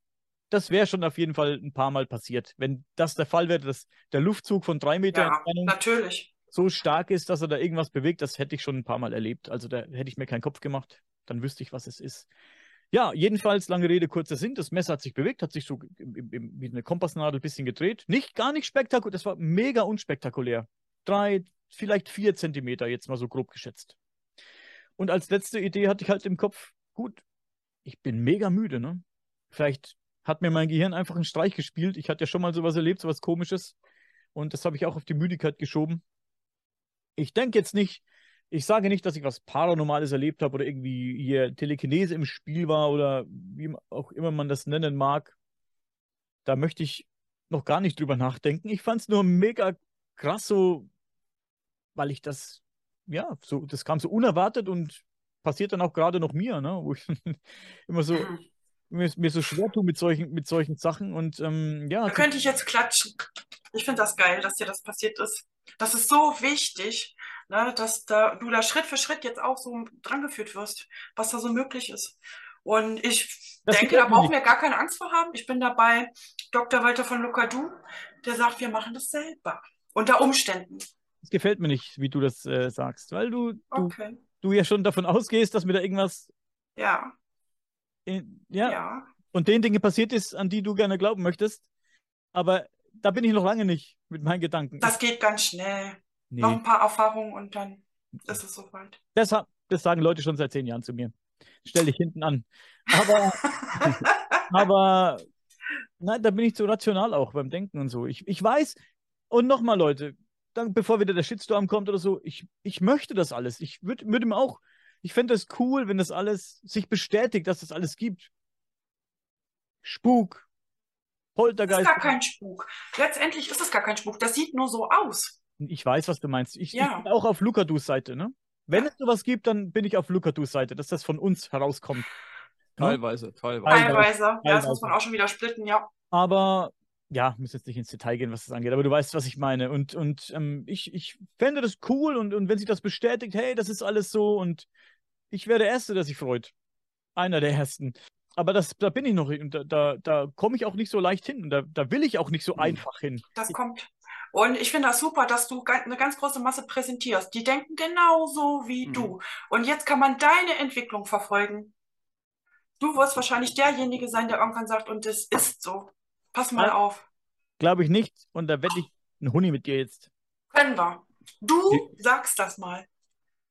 [SPEAKER 1] das wäre schon auf jeden Fall ein paar Mal passiert. Wenn das der Fall wäre, dass der Luftzug von drei Meter
[SPEAKER 4] Ja, natürlich.
[SPEAKER 1] so stark ist, dass er da irgendwas bewegt, das hätte ich schon ein paar Mal erlebt. Also da hätte ich mir keinen Kopf gemacht, dann wüsste ich, was es ist. Ja, jedenfalls, lange Rede, kurzer Sinn. Das Messer hat sich bewegt, hat sich so im, im, im, wie eine Kompassnadel ein bisschen gedreht. Nicht, gar nicht spektakulär, das war mega unspektakulär. Drei, vielleicht vier Zentimeter, jetzt mal so grob geschätzt. Und als letzte Idee hatte ich halt im Kopf, gut, ich bin mega müde, ne? Vielleicht hat mir mein Gehirn einfach einen Streich gespielt. Ich hatte ja schon mal sowas erlebt, sowas komisches. Und das habe ich auch auf die Müdigkeit geschoben. Ich denke jetzt nicht, ich sage nicht, dass ich was Paranormales erlebt habe oder irgendwie hier Telekinese im Spiel war oder wie auch immer man das nennen mag. Da möchte ich noch gar nicht drüber nachdenken. Ich fand es nur mega krass so, weil ich das, ja, so, das kam so unerwartet und passiert dann auch gerade noch mir, ne? Wo ich immer so mir, mir so schwer tue mit solchen, mit solchen Sachen und ähm, ja,
[SPEAKER 4] Da könnte ich jetzt klatschen. Ich finde das geil, dass dir das passiert ist. Das ist so wichtig, ne, dass da, du da Schritt für Schritt jetzt auch so drangeführt wirst, was da so möglich ist. Und ich
[SPEAKER 1] Das
[SPEAKER 4] denke, da brauchen wir gar keine Angst vor haben. Ich bin dabei Dr. Walter von Lucadou, der sagt, wir machen das selber. Unter Umständen.
[SPEAKER 1] es gefällt mir nicht, wie du das äh, sagst, weil du, du,
[SPEAKER 4] Okay.
[SPEAKER 1] du ja schon davon ausgehst, dass mir da irgendwas
[SPEAKER 4] Ja,
[SPEAKER 1] in, ja,
[SPEAKER 4] ja.
[SPEAKER 1] und den Dinge passiert ist, an die du gerne glauben möchtest. Aber da bin ich noch lange nicht mit meinen Gedanken.
[SPEAKER 4] Das geht ganz schnell.
[SPEAKER 1] Nee.
[SPEAKER 4] Noch ein paar Erfahrungen und dann ist es soweit.
[SPEAKER 1] das, das sagen Leute schon seit zehn Jahren zu mir. Stell dich hinten an. Aber, aber nein, da bin ich zu rational auch beim Denken und so. Ich, ich weiß, und nochmal, Leute, dann, bevor wieder der Shitstorm kommt oder so, ich, ich möchte das alles. Ich würde würd mir auch, ich fände das cool, wenn das alles sich bestätigt, dass das alles gibt. Spuk,
[SPEAKER 4] Das ist
[SPEAKER 1] Poltergeist.
[SPEAKER 4] gar kein Spuk. Letztendlich ist es gar kein Spuk. Das sieht nur so aus.
[SPEAKER 1] Ich weiß, was du meinst. Ich,
[SPEAKER 4] Ja.
[SPEAKER 1] ich bin auch auf Lukadus Seite, ne? Wenn
[SPEAKER 4] Ja.
[SPEAKER 1] es sowas gibt, dann bin ich auf Lukadus Seite, dass das von uns herauskommt. Ne?
[SPEAKER 3] Teilweise,
[SPEAKER 1] teilweise.
[SPEAKER 4] Teilweise. Ja, das
[SPEAKER 1] Teilweise.
[SPEAKER 4] muss man auch schon wieder splitten, ja.
[SPEAKER 1] Aber ja, muss jetzt nicht ins Detail gehen, was das angeht, aber du weißt, was ich meine. Und, und ähm, ich, ich fände das cool und, und wenn sich das bestätigt, hey, das ist alles so und ich wäre der Erste, der sich freut. Einer der Ersten. Aber das, da bin ich noch, und da, da, da komme ich auch nicht so leicht hin. Und da, da will ich auch nicht so
[SPEAKER 3] Mhm.
[SPEAKER 1] einfach hin.
[SPEAKER 4] Das kommt. Und ich finde das super, dass du eine ganz große Masse präsentierst. Die denken genauso wie
[SPEAKER 3] Mhm.
[SPEAKER 4] du. Und jetzt kann man deine Entwicklung verfolgen. Du wirst wahrscheinlich derjenige sein, der irgendwann sagt, und es ist so. Pass mal
[SPEAKER 1] Ja.
[SPEAKER 4] auf.
[SPEAKER 1] Glaube ich nicht. Und da wette ich einen Huni mit dir jetzt.
[SPEAKER 4] Können wir. Du sagst das mal.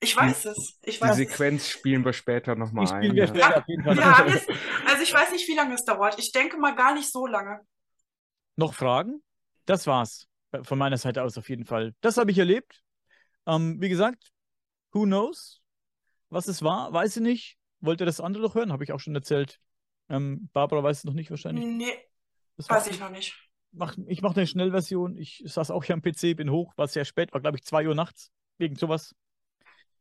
[SPEAKER 4] Ich weiß es. Ich
[SPEAKER 2] Die
[SPEAKER 4] weiß es.
[SPEAKER 2] Sequenz spielen wir später nochmal ein.
[SPEAKER 1] wir
[SPEAKER 2] ja.
[SPEAKER 1] später auf jeden Fall.
[SPEAKER 4] Wir haben jetzt, also ich weiß nicht, wie lange es dauert. Ich denke mal gar nicht so lange.
[SPEAKER 1] Noch Fragen? Das war's. Äh, Von meiner Seite aus auf jeden Fall. Das habe ich erlebt. Ähm, wie gesagt, who knows? Was es war, weiß ich nicht. Wollt ihr das andere noch hören? Habe ich auch schon erzählt. Ähm, Barbara weiß es noch nicht wahrscheinlich.
[SPEAKER 4] Nee,
[SPEAKER 1] Das
[SPEAKER 4] weiß ich noch nicht.
[SPEAKER 1] mach, ich mache eine Schnellversion. Ich saß auch hier am PC, bin hoch, war sehr spät, war glaube ich 2 Uhr nachts, wegen sowas.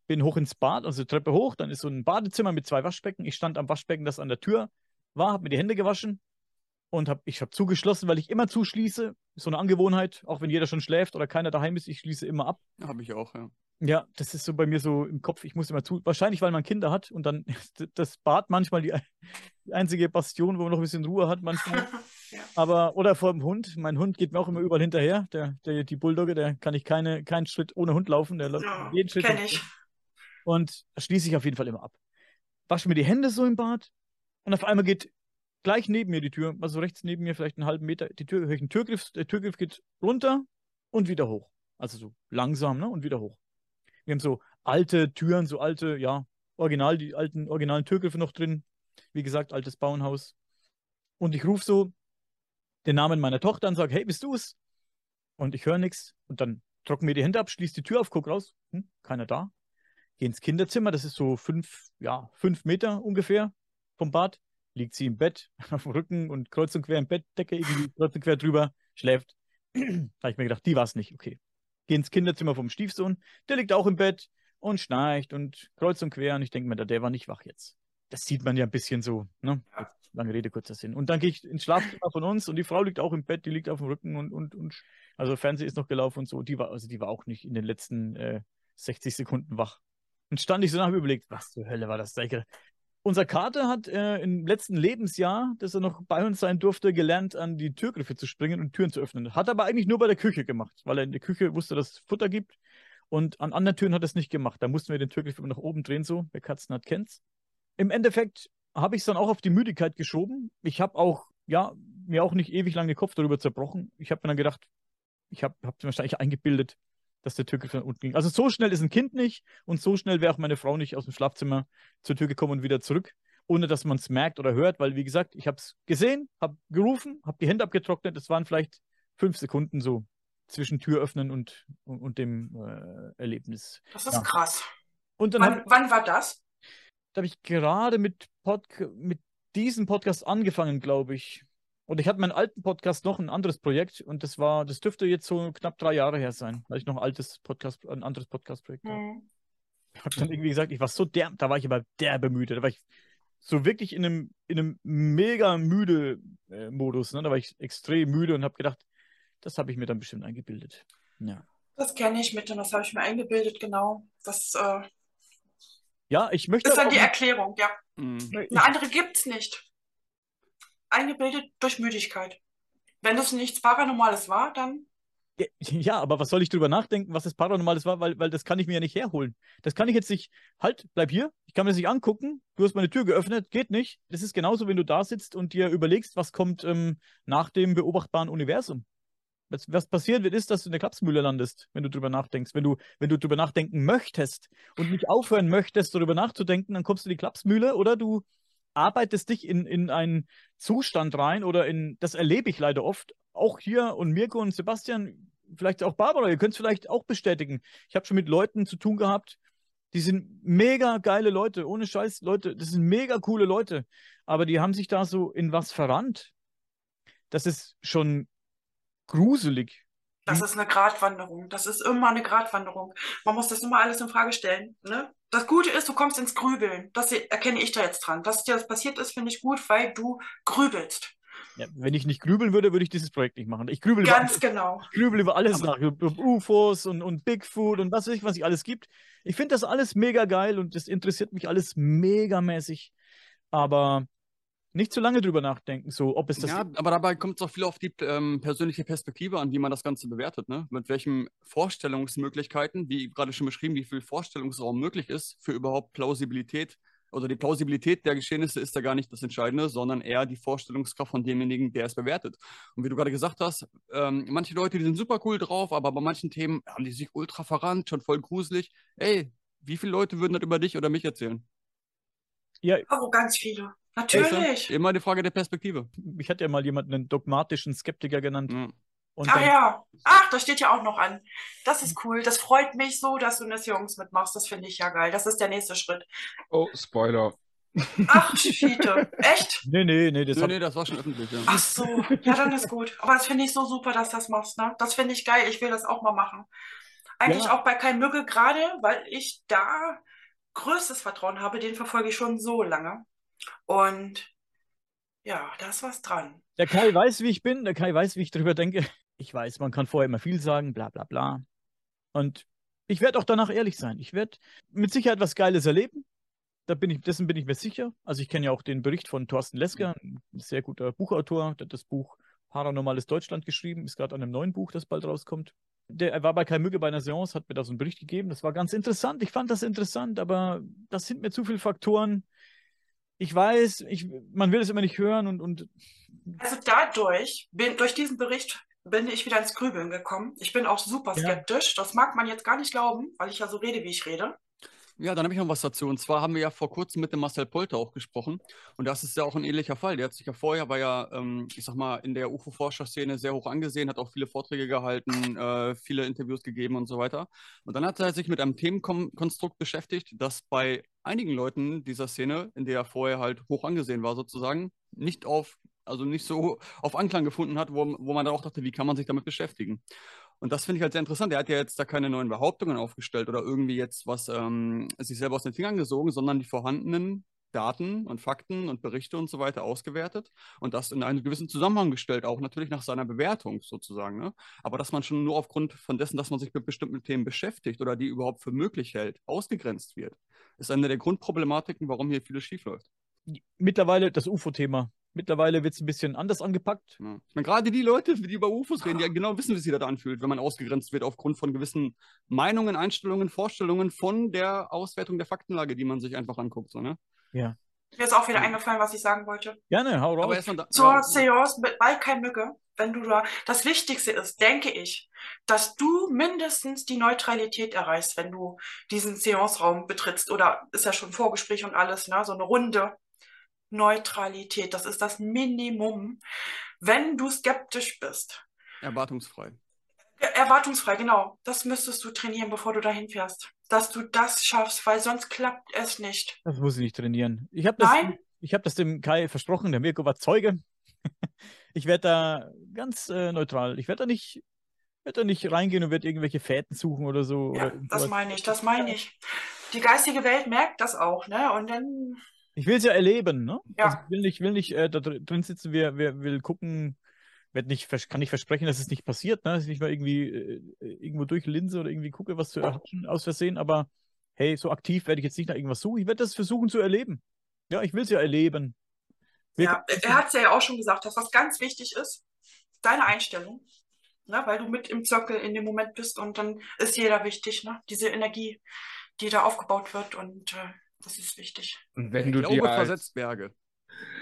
[SPEAKER 1] Bin hoch ins Bad, also Treppe hoch, dann ist so ein Badezimmer mit zwei Waschbecken. Ich stand am Waschbecken, das an der Tür war, habe mir die Hände gewaschen und hab, ich habe zugeschlossen, weil ich immer zuschließe. Ist so eine Angewohnheit, auch wenn jeder schon schläft oder keiner daheim ist, ich schließe immer ab.
[SPEAKER 3] Habe ich auch, ja.
[SPEAKER 1] Ja, das ist so bei mir so im Kopf, ich muss immer zu, wahrscheinlich weil man Kinder hat und dann ist das Bad manchmal die, die einzige Bastion, wo man noch ein bisschen Ruhe hat manchmal.
[SPEAKER 4] Ja.
[SPEAKER 1] Aber, oder vor dem Hund. Mein Hund geht mir auch immer überall hinterher. Der, der, die Bulldogge, der kann ich keine, keinen Schritt ohne Hund laufen. Der läuft
[SPEAKER 4] Ja,
[SPEAKER 1] jeden Schritt.
[SPEAKER 4] kenne ich.
[SPEAKER 1] Und schließe ich auf jeden Fall immer ab. Wasche mir die Hände so im Bad und auf einmal geht gleich neben mir die Tür, also rechts neben mir, vielleicht einen halben Meter, die Tür, höre ich einen Türgriff, der Türgriff geht runter und wieder hoch. Also so langsam, ne? Und wieder hoch. Wir haben so alte Türen, so alte, ja, original, die alten originalen Türgriffe noch drin. Wie gesagt, altes Bauernhaus. Und ich rufe so den Namen meiner Tochter und sage, hey, bist du es? Und ich höre nichts. Und dann trocken mir die Hände ab, schließe die Tür auf, guck raus. Hm, keiner da. Geh ins Kinderzimmer, das ist so fünf, ja, fünf Meter ungefähr vom Bad. Liegt sie im Bett, auf dem Rücken und kreuz und quer im Bettdecke, irgendwie kreuz und quer drüber, schläft. da habe ich mir gedacht, die war es nicht, okay. Geh ins Kinderzimmer vom Stiefsohn, der liegt auch im Bett und schnarcht und kreuz und quer. Und ich denke mir, der war nicht wach jetzt. Das sieht man ja ein bisschen so, ne? Lange Rede, kurzer Sinn. Und dann gehe ich ins Schlafzimmer von uns und die Frau liegt auch im Bett, die liegt auf dem Rücken und, und, und also Fernsehen ist noch gelaufen und so. Die war, also die war auch nicht in den letzten äh, 60 Sekunden wach. Und stand ich so nach und überlegt, was zur Hölle war das? Da ich Unser Kater hat äh, im letzten Lebensjahr, dass er noch bei uns sein durfte, gelernt, an die Türgriffe zu springen und Türen zu öffnen. Hat aber eigentlich nur bei der Küche gemacht, weil er in der Küche wusste, dass es Futter gibt. Und an anderen Türen hat er es nicht gemacht. Da mussten wir den Türgriff immer nach oben drehen, so. Wer Katzen hat, kennt's. Im Endeffekt habe ich es dann auch auf die Müdigkeit geschoben. Ich habe auch, ja, mir auch nicht ewig lang den Kopf darüber zerbrochen. Ich habe mir dann gedacht, ich habe hab mir wahrscheinlich eingebildet, dass der Türgriff nach unten ging. Also so schnell ist ein Kind nicht und so schnell wäre auch meine Frau nicht aus dem Schlafzimmer zur Tür gekommen und wieder zurück, ohne dass man es merkt oder hört, weil wie gesagt, ich habe es gesehen, habe gerufen, habe die Hände abgetrocknet. Es waren vielleicht fünf Sekunden so zwischen Tür öffnen und, und, und dem äh, Erlebnis.
[SPEAKER 4] Das ist
[SPEAKER 1] Ja.
[SPEAKER 4] krass.
[SPEAKER 1] Und
[SPEAKER 4] Wann,
[SPEAKER 1] habe
[SPEAKER 4] wann war das?
[SPEAKER 1] hab ich gerade mit, mit diesem Podcast angefangen, glaube ich. Und ich hatte meinen alten Podcast noch, ein anderes Projekt, und das war, das dürfte jetzt so knapp drei Jahre her sein, weil ich noch ein altes Podcast, ein anderes Podcast-Projekt habe.
[SPEAKER 4] Hm.
[SPEAKER 1] Hab dann irgendwie gesagt, ich war so der, da war ich aber derbe müde. Da war ich so wirklich in einem, in einem mega müde äh, Modus. Ne? Da war ich extrem müde und habe gedacht, das habe ich mir dann bestimmt eingebildet. Ja.
[SPEAKER 4] Das kenne ich mit und das habe ich mir eingebildet, genau. Das äh,
[SPEAKER 1] Ja, ich möchte
[SPEAKER 4] ist dann die Erklärung, ja.
[SPEAKER 3] Mhm.
[SPEAKER 1] ich,
[SPEAKER 4] Eine andere gibt's nicht. Eingebildet durch Müdigkeit. Wenn das nichts Paranormales war, dann
[SPEAKER 1] Ja, aber was soll ich drüber nachdenken, was das Paranormales war, weil, weil das kann ich mir ja nicht herholen. Das kann ich jetzt nicht, halt, bleib hier, ich kann mir das nicht angucken, du hast meine Tür geöffnet, geht nicht. Das ist genauso, wenn du da sitzt und dir überlegst, was kommt ähm, nach dem beobachtbaren Universum. Was, was passieren wird, ist, dass du in der Klapsmühle landest, wenn du drüber nachdenkst. Wenn du, wenn du drüber nachdenken möchtest und nicht aufhören möchtest, darüber nachzudenken, dann kommst du in die Klapsmühle oder du arbeitest dich in, in einen Zustand rein oder in, das erlebe ich leider oft, auch hier und Mirko und Sebastian, vielleicht auch Barbara, ihr könnt es vielleicht auch bestätigen. Ich habe schon mit Leuten zu tun gehabt, die sind mega geile Leute, ohne Scheiß, Leute, das sind mega coole Leute, aber die haben sich da so in was verrannt. Das ist schon gruselig.
[SPEAKER 4] das ist eine Gratwanderung. Das ist immer eine Gratwanderung. Man muss das immer alles in Frage stellen. Ne? Das Gute ist, du kommst ins Grübeln. Das erkenne ich da jetzt dran. Dass dir das passiert ist, finde ich gut, weil du grübelst.
[SPEAKER 1] Ja, wenn ich nicht grübeln würde, würde ich dieses Projekt nicht machen. Ich grübel über
[SPEAKER 4] Ganz genau.
[SPEAKER 1] Ich grübel über alles
[SPEAKER 3] Aber-
[SPEAKER 1] nach, über über UFOs und, und Bigfoot und was weiß ich, was ich alles gibt. Ich finde das alles mega geil und das interessiert mich alles megamäßig. Aber nicht zu lange drüber nachdenken, so ob es das.
[SPEAKER 3] Ja, aber dabei kommt es auch viel auf die ähm, persönliche Perspektive an, wie man das Ganze bewertet, ne? Mit welchen Vorstellungsmöglichkeiten, wie gerade schon beschrieben, wie viel Vorstellungsraum möglich ist für überhaupt Plausibilität. Also die Plausibilität der Geschehnisse ist da gar nicht das Entscheidende, sondern eher die Vorstellungskraft von demjenigen, der es bewertet. Und wie du gerade gesagt hast, ähm, manche Leute, die sind super cool drauf, aber bei manchen Themen haben die sich ultra verrannt, schon voll gruselig. Ey, wie viele Leute würden das über dich oder mich erzählen?
[SPEAKER 1] Ja,
[SPEAKER 4] Oh, ganz viele. Natürlich.
[SPEAKER 3] Immer die Frage der Perspektive.
[SPEAKER 1] ich hatte ja mal jemanden einen dogmatischen Skeptiker genannt. Und
[SPEAKER 4] Ach ja. Ach, das steht ja auch noch an. Das ist cool. Das freut mich so, dass du in das Jungs mitmachst. Das finde ich ja geil. Das ist der nächste Schritt.
[SPEAKER 2] Oh, Spoiler.
[SPEAKER 4] Ach, Schiete. Echt?
[SPEAKER 1] Nee, nee, nee, das
[SPEAKER 3] Nee,
[SPEAKER 1] hab,
[SPEAKER 3] nee, das war schon öffentlich, ja.
[SPEAKER 4] Ach so. Ja, dann ist gut. Aber das finde ich so super, dass du das machst, ne? Das finde ich geil. Ich will das auch mal machen. Eigentlich
[SPEAKER 1] Ja.
[SPEAKER 4] auch bei Kai Mügge gerade, weil ich da größtes Vertrauen habe. Den verfolge ich schon so lange. Und ja, da ist was dran.
[SPEAKER 1] Der Kai weiß, wie ich bin, der Kai weiß, wie ich drüber denke. Ich weiß, man kann vorher immer viel sagen, bla bla bla. Und ich werde auch danach ehrlich sein. Ich werde mit Sicherheit was Geiles erleben. Da bin ich, dessen bin ich mir sicher. Also ich kenne ja auch den Bericht von Thorsten Lesker, ein sehr guter Buchautor, der hat das Buch Paranormales Deutschland geschrieben, ist gerade an einem neuen Buch, das bald rauskommt. Der, er war bei Kai Mügge bei einer Seance, hat mir da so einen Bericht gegeben. Das war ganz interessant. Ich fand das interessant, aber das sind mir zu viele Faktoren. Ich weiß, ich, man will es immer nicht hören und, und
[SPEAKER 4] Also dadurch, bin, durch diesen Bericht bin ich wieder ins Grübeln gekommen. Ich bin auch super
[SPEAKER 1] Ja.
[SPEAKER 4] skeptisch. Das mag man jetzt gar nicht glauben, weil ich ja so rede, wie ich rede.
[SPEAKER 3] Ja, dann habe ich noch was dazu. Und zwar haben wir ja vor kurzem mit dem Marcel Polter auch gesprochen. Und das ist ja auch ein ähnlicher Fall. Der hat sich ja vorher, war ja, ähm, ich sag mal, in der UFO-Forscherszene sehr hoch angesehen, hat auch viele Vorträge gehalten, äh, viele Interviews gegeben und so weiter. Und dann hat er sich mit einem Themenkonstrukt beschäftigt, das bei einigen Leuten dieser Szene, in der er vorher halt hoch angesehen war, sozusagen, nicht auf, also nicht so auf Anklang gefunden hat, wo, wo man dann auch dachte, wie kann man sich damit beschäftigen? Und das finde ich halt sehr interessant. Er hat ja jetzt da keine neuen Behauptungen aufgestellt oder irgendwie jetzt was ähm, sich selber aus den Fingern gesogen, sondern die vorhandenen Daten und Fakten und Berichte und so weiter ausgewertet und das in einen gewissen Zusammenhang gestellt, auch natürlich nach seiner Bewertung sozusagen. Ne? Aber dass man schon nur aufgrund von dessen, dass man sich mit bestimmten Themen beschäftigt oder die überhaupt für möglich hält, ausgegrenzt wird, ist eine der Grundproblematiken, warum hier vieles schiefläuft.
[SPEAKER 1] mittlerweile das UFO-Thema. Mittlerweile wird es ein bisschen anders angepackt.
[SPEAKER 3] Ja. Ich meine, gerade die Leute, die über UFOs reden, die ja genau wissen, wie sich das anfühlt, wenn man ausgegrenzt wird aufgrund von gewissen Meinungen, Einstellungen, Vorstellungen von der Auswertung der Faktenlage, die man sich einfach anguckt. So, ne?
[SPEAKER 4] Mir ist auch wieder eingefallen, was ich sagen wollte.
[SPEAKER 1] Gerne, hau raus.
[SPEAKER 4] Zur
[SPEAKER 3] ja,
[SPEAKER 4] Seance mit bei kein Mücke, wenn du da, das Wichtigste ist, denke ich, dass du mindestens die Neutralität erreichst, wenn du diesen Seance-Raum betrittst. Oder ist ja schon Vorgespräch und alles, ne? So eine Runde. Neutralität, das ist das Minimum. Wenn du skeptisch bist,
[SPEAKER 3] erwartungsfrei.
[SPEAKER 4] erwartungsfrei, genau, das müsstest du trainieren, bevor du dahin fährst. Dass du das schaffst, weil sonst klappt es nicht.
[SPEAKER 1] Das muss ich nicht trainieren. Ich habe das,
[SPEAKER 4] Nein?
[SPEAKER 1] ich hab das dem Kai versprochen, der Mirko war Zeuge. Ich werde da ganz äh, neutral. Ich werde da nicht, werd da nicht reingehen und werde irgendwelche Fäden suchen oder so.
[SPEAKER 4] Ja,
[SPEAKER 1] oder
[SPEAKER 4] das meine ich, das meine ich. Die geistige Welt merkt das auch, ne? Und dann
[SPEAKER 1] Ich will es ja erleben, ne?
[SPEAKER 4] Ja.
[SPEAKER 1] Also ich will nicht, will nicht äh, da dr- drin sitzen, wir, wir will gucken, werd nicht, kann nicht versprechen, dass es nicht passiert, ne? Dass ich nicht mal irgendwie äh, irgendwo durchlinse oder irgendwie gucke, was zu erhaschen aus Versehen, aber hey, so aktiv werde ich jetzt nicht nach irgendwas suchen. Ich werde das versuchen zu erleben. Ja, ich will es ja erleben. Wir
[SPEAKER 4] Ja, er hat es ja auch schon gesagt, dass was ganz wichtig ist, deine Einstellung, ne, weil du mit im Zirkel in dem Moment bist und dann ist jeder wichtig, ne, diese Energie, die da aufgebaut wird und äh, das ist wichtig.
[SPEAKER 2] Und wenn du dir als,
[SPEAKER 3] versetzt Berge.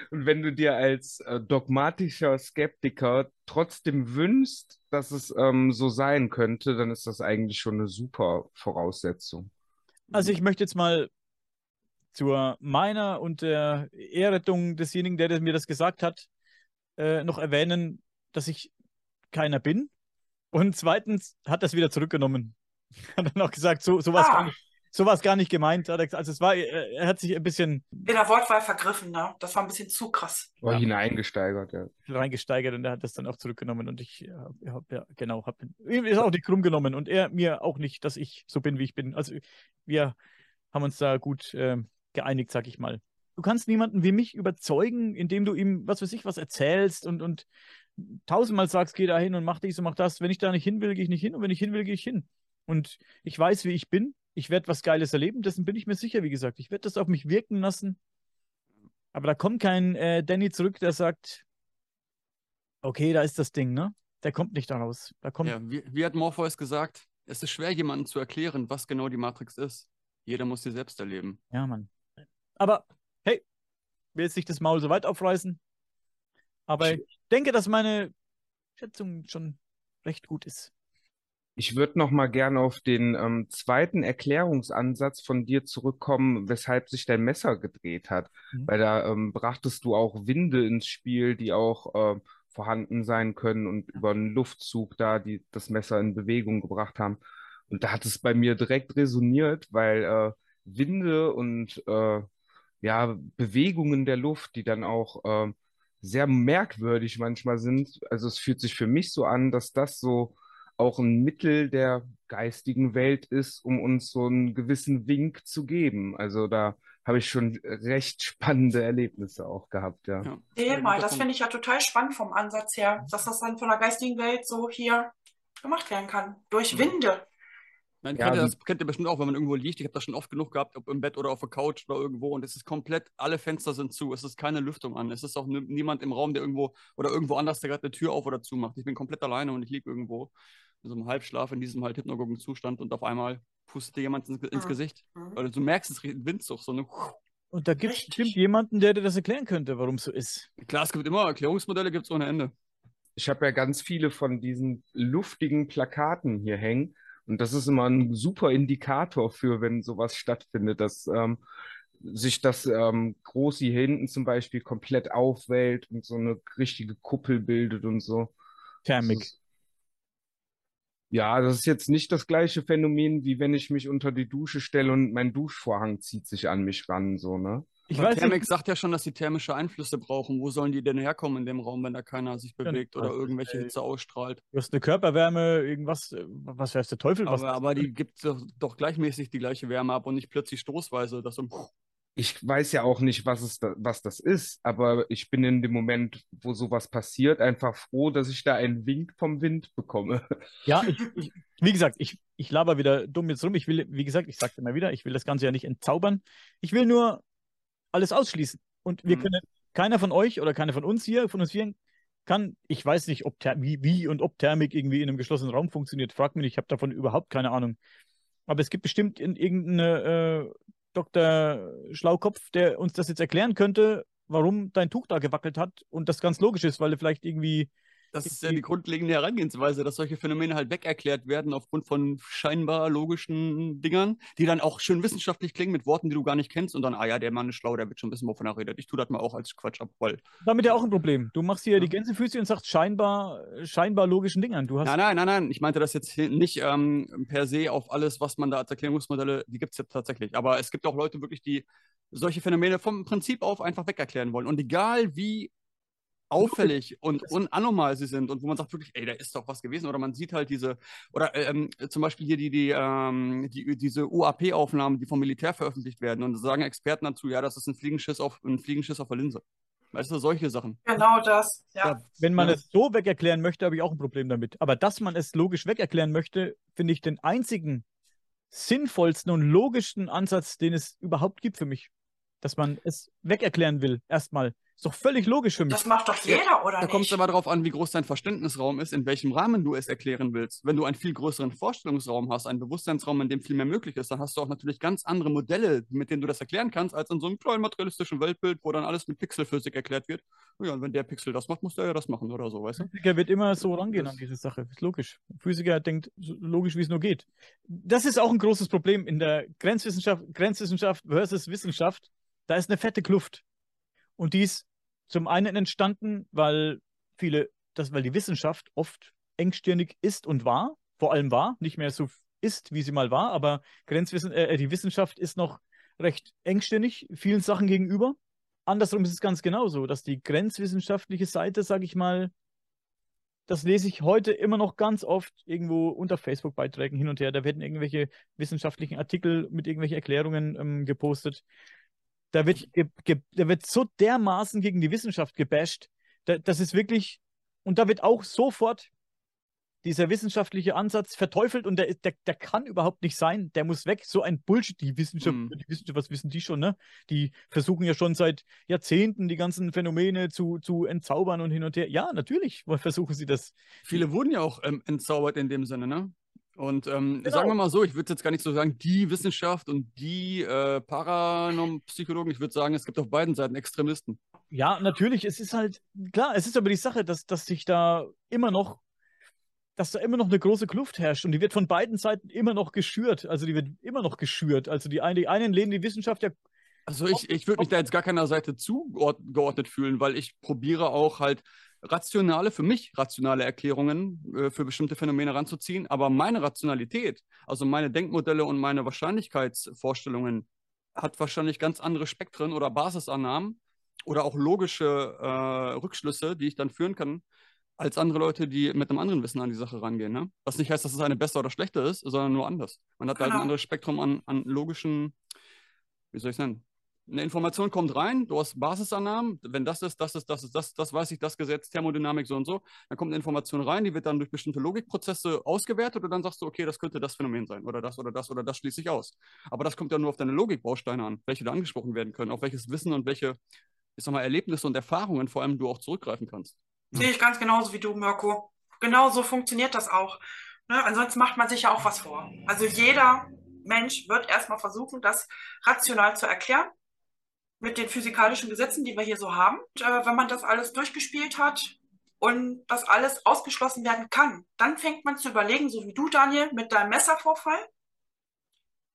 [SPEAKER 2] und wenn du dir als äh, dogmatischer Skeptiker trotzdem wünschst, dass es ähm, so sein könnte, dann ist das eigentlich schon eine super Voraussetzung.
[SPEAKER 1] Also ich möchte jetzt mal zur meiner und der Ehrrettung desjenigen, der mir das gesagt hat, äh, noch erwähnen, dass ich keiner bin. Und zweitens hat er es wieder zurückgenommen. Hat dann auch gesagt, so, so war es
[SPEAKER 4] Ah.
[SPEAKER 1] gar, nicht- so war's gar nicht gemeint. Er. Also es war, er, er hat sich ein bisschen
[SPEAKER 4] In der Wortwahl vergriffen, ne? Das war ein bisschen zu krass.
[SPEAKER 2] War
[SPEAKER 1] Ja.
[SPEAKER 2] hineingesteigert, ja.
[SPEAKER 1] reingesteigert und er hat das dann auch zurückgenommen und ich äh, hab, hab, ja, genau, habe ihm ist auch nicht krumm genommen und er mir auch nicht, dass ich so bin, wie ich bin. Also wir haben uns da gut ähm, geeinigt, sag ich mal. Du kannst niemanden wie mich überzeugen, indem du ihm, was weiß ich, was erzählst und, und tausendmal sagst, geh da hin und mach dies und mach das. Wenn ich da nicht hin will, gehe ich nicht hin und wenn ich hin will, gehe ich hin. Und ich weiß, wie ich bin. Ich werde was Geiles erleben, dessen bin ich mir sicher, wie gesagt. Ich werde das auf mich wirken lassen. Aber da kommt kein äh, Danny zurück, der sagt, okay, da ist das Ding, ne? Der kommt nicht daraus. Da kommt
[SPEAKER 3] Ja, wie, wie hat Morpheus gesagt, es ist schwer, jemandem zu erklären, was genau die Matrix ist. Jeder muss sie selbst erleben.
[SPEAKER 1] Ja, Mann. Aber hey, will jetzt nicht das Maul so weit aufreißen. Aber ich denke, dass meine Schätzung schon recht gut ist.
[SPEAKER 2] Ich würde noch mal gerne auf den ähm, zweiten Erklärungsansatz von dir zurückkommen, weshalb sich dein Messer gedreht hat.
[SPEAKER 1] Mhm.
[SPEAKER 2] Weil da ähm, brachtest du auch Winde ins Spiel, die auch äh, vorhanden sein können und über einen Luftzug da die das Messer in Bewegung gebracht haben. Und da hat es bei mir direkt resoniert, weil äh, Winde und äh, ja, Bewegungen der Luft, die dann auch äh, sehr merkwürdig manchmal sind. Also es fühlt sich für mich so an, dass das so auch ein Mittel der geistigen Welt ist, um uns so einen gewissen Wink zu geben. Also da habe ich schon recht spannende Erlebnisse auch gehabt, ja.
[SPEAKER 3] Ja.
[SPEAKER 4] Erzähl mal, das finde ich ja total spannend vom Ansatz her, dass das dann von der geistigen Welt so hier gemacht werden kann. Durch Winde.
[SPEAKER 3] Nein,
[SPEAKER 2] Ja,
[SPEAKER 3] kennt ihr
[SPEAKER 2] wie-
[SPEAKER 3] das kennt ihr bestimmt auch, wenn man irgendwo liegt. Ich habe das schon oft genug gehabt, ob im Bett oder auf der Couch oder irgendwo. Und es ist komplett, alle Fenster sind zu. Es ist keine Lüftung an. Es ist auch ni- niemand im Raum, der irgendwo oder irgendwo anders, der gerade eine Tür auf oder zu macht. Ich bin komplett alleine und ich liege irgendwo in so einem Halbschlaf, in diesem halt hypnagogen Zustand und auf einmal pustet dir jemand ins, ins
[SPEAKER 4] Mhm.
[SPEAKER 3] Gesicht.
[SPEAKER 4] Mhm.
[SPEAKER 3] Weil du merkst, es riecht ein Windzug. So eine
[SPEAKER 1] Und da gibt es bestimmt jemanden, der dir das erklären könnte, warum es so ist.
[SPEAKER 3] Klar, es gibt immer Erklärungsmodelle, gibt es ohne Ende.
[SPEAKER 2] Ich habe ja ganz viele von diesen luftigen Plakaten hier hängen. Und das ist immer ein super Indikator für, wenn sowas stattfindet, dass ähm, sich das ähm, Große hier hinten zum Beispiel komplett aufwellt und so eine richtige Kuppel bildet und so.
[SPEAKER 1] Thermik.
[SPEAKER 2] ja, das ist jetzt nicht das gleiche Phänomen, wie wenn ich mich unter die Dusche stelle und mein Duschvorhang zieht sich an mich ran, so, ne?
[SPEAKER 1] Ich
[SPEAKER 3] Aber
[SPEAKER 1] weiß
[SPEAKER 3] Thermik
[SPEAKER 1] nicht,
[SPEAKER 3] sagt ja schon, dass sie thermische Einflüsse brauchen. Wo sollen die denn herkommen in dem Raum, wenn da keiner sich
[SPEAKER 1] Ja,
[SPEAKER 3] bewegt oder
[SPEAKER 1] das
[SPEAKER 3] irgendwelche
[SPEAKER 1] äh,
[SPEAKER 3] Hitze ausstrahlt?
[SPEAKER 1] du hast eine Körperwärme, irgendwas, äh, was weiß der Teufel, was
[SPEAKER 3] Aber, aber die gibt doch, doch gleichmäßig die gleiche Wärme ab und nicht plötzlich stoßweise. Dass so,
[SPEAKER 2] Ich weiß ja auch nicht, was es da, was das ist, aber ich bin in dem Moment, wo sowas passiert, einfach froh, dass ich da einen Wink vom Wind bekomme.
[SPEAKER 1] Ja, ich, ich, wie gesagt, ich, ich laber wieder dumm jetzt rum. Ich will, wie gesagt, ich sagte mal wieder, ich will das Ganze ja nicht entzaubern. Ich will nur alles ausschließen. Und wir
[SPEAKER 3] Mhm.
[SPEAKER 1] können, keiner von euch oder keiner von uns hier, von uns vier, kann, ich weiß nicht, ob wie, wie und ob Thermik irgendwie in einem geschlossenen Raum funktioniert. Frag mich ich habe davon überhaupt keine Ahnung. Aber es gibt bestimmt in irgendeine äh, Dr. Schlaukopf, der uns das jetzt erklären könnte, warum dein Tuch da gewackelt hat und das ganz logisch ist, weil du vielleicht irgendwie
[SPEAKER 3] das ist ja die grundlegende Herangehensweise, dass solche Phänomene halt wegerklärt werden aufgrund von scheinbar logischen Dingern, die dann auch schön wissenschaftlich klingen mit Worten, die du gar nicht kennst und dann, ah ja, der Mann ist schlau, der wird schon wissen, wovon er redet. Ich tue das mal auch als Quatsch ab, weil
[SPEAKER 1] damit ja auch ein Problem. Du machst hier
[SPEAKER 3] Ja.
[SPEAKER 1] die Gänsefüße und sagst scheinbar, scheinbar logischen Dingern. Du hast
[SPEAKER 3] Nein, nein, nein, nein. Ich meinte das jetzt nicht ähm, per se auf alles, was man da als Erklärungsmodelle, die gibt es ja tatsächlich. Aber es gibt auch Leute wirklich, die solche Phänomene vom Prinzip auf einfach wegerklären wollen. Und egal wie auffällig und unanormal sie sind und wo man sagt wirklich, ey, da ist doch was gewesen. Oder man sieht halt diese, oder ähm, zum Beispiel hier die, die, ähm, die, diese UAP-Aufnahmen, die vom Militär veröffentlicht werden. Und da sagen Experten dazu, ja, das ist ein Fliegenschiss auf, ein Fliegenschiss auf der Linse. Weißt du, solche Sachen.
[SPEAKER 4] Genau das. Ja.
[SPEAKER 1] Ja, wenn man
[SPEAKER 3] Ja.
[SPEAKER 1] es so wegerklären möchte, habe ich auch ein Problem damit. Aber dass man es logisch wegerklären möchte, finde ich den einzigen sinnvollsten und logischsten Ansatz, den es überhaupt gibt für mich. Dass man es wegerklären will, erstmal. Ist doch völlig logisch für mich.
[SPEAKER 4] Das macht doch jeder, oder
[SPEAKER 3] Da kommt es aber darauf an, wie groß dein Verständnisraum ist, in welchem Rahmen du es erklären willst. Wenn du einen viel größeren Vorstellungsraum hast, einen Bewusstseinsraum, in dem viel mehr möglich ist, dann hast du auch natürlich ganz andere Modelle, mit denen du das erklären kannst, als in so einem kleinen materialistischen Weltbild, wo dann alles mit Pixelphysik erklärt wird. Ja, und wenn der Pixel das macht, muss der ja das machen oder so, weißt du?
[SPEAKER 1] Physiker wird immer so rangehen
[SPEAKER 3] das-
[SPEAKER 1] an diese Sache. Ist logisch. Physiker denkt so logisch, wie es nur geht. Das ist auch ein großes Problem in der Grenzwissenschaft, Grenzwissenschaft versus Wissenschaft. Da ist eine fette Kluft. Und die ist zum einen entstanden, weil viele, das, weil die Wissenschaft oft engstirnig ist und war, vor allem war, nicht mehr so ist, wie sie mal war, aber Grenzwissen, äh, die Wissenschaft ist noch recht engstirnig vielen Sachen gegenüber. Andersrum ist es ganz genauso, dass die grenzwissenschaftliche Seite, sage ich mal, das lese ich heute immer noch ganz oft irgendwo unter Facebook-Beiträgen hin und her. Da werden irgendwelche wissenschaftlichen Artikel mit irgendwelchen Erklärungen ähm, gepostet. Da wird, da wird so dermaßen gegen die Wissenschaft gebasht. Da, das ist wirklich, und da wird auch sofort dieser wissenschaftliche Ansatz verteufelt und der, der, der kann überhaupt nicht sein. Der muss weg. So ein Bullshit. Die Wissenschaft,
[SPEAKER 3] Mhm.
[SPEAKER 1] die Wissenschaft, was wissen die schon, ne? Die versuchen ja schon seit Jahrzehnten die ganzen Phänomene zu, zu entzaubern und hin und her. Ja, natürlich versuchen sie das.
[SPEAKER 3] Viele wurden ja auch ähm, entzaubert in dem Sinne, ne? Und ähm,
[SPEAKER 1] Genau.
[SPEAKER 3] sagen wir mal so, ich würde jetzt gar nicht so sagen, die Wissenschaft und die äh, Paranormpsychologen. Ich würde sagen, es gibt auf beiden Seiten Extremisten.
[SPEAKER 1] Ja, natürlich. Es ist halt, klar, es ist aber die Sache, dass, dass sich da immer noch, dass da immer noch eine große Kluft herrscht und die wird von beiden Seiten immer noch geschürt. Also die wird immer noch geschürt. Also die, einen- die einen lehnen die Wissenschaft ja
[SPEAKER 3] Also ich, ich würde mich da jetzt gar keiner Seite zugeordnet fühlen, weil ich probiere auch halt rationale, für mich rationale Erklärungen äh, für bestimmte Phänomene ranzuziehen. Aber meine Rationalität, also meine Denkmodelle und meine Wahrscheinlichkeitsvorstellungen, hat wahrscheinlich ganz andere Spektren oder Basisannahmen oder auch logische äh, Rückschlüsse, die ich dann führen kann, als andere Leute, die mit einem anderen Wissen an die Sache rangehen. Ne? Was nicht heißt, dass es eine besser oder schlechter ist, sondern nur anders. Man hat halt ein
[SPEAKER 4] Genau.
[SPEAKER 3] anderes Spektrum an, an logischen, wie soll ich es nennen? Eine Information kommt rein, du hast Basisannahmen, wenn das ist, das ist, das ist, das, das weiß ich, das Gesetz, Thermodynamik so und so, dann kommt eine Information rein, die wird dann durch bestimmte Logikprozesse ausgewertet und dann sagst du, okay, das könnte das Phänomen sein oder das oder das oder das schließe ich aus. Aber das kommt ja nur auf deine Logikbausteine an, welche da angesprochen werden können, auf welches Wissen und welche, ich sag mal, Erlebnisse und Erfahrungen vor allem du auch zurückgreifen kannst.
[SPEAKER 4] Sehe ich ganz genauso wie du, Mirko. Genau so funktioniert das auch. Ne? Ansonsten macht man sich ja auch was vor. Also jeder Mensch wird erstmal versuchen, das rational zu erklären mit den physikalischen Gesetzen, die wir hier so haben. Und, äh, wenn man das alles durchgespielt hat und das alles ausgeschlossen werden kann, dann fängt man zu überlegen, so wie du, Daniel, mit deinem Messervorfall,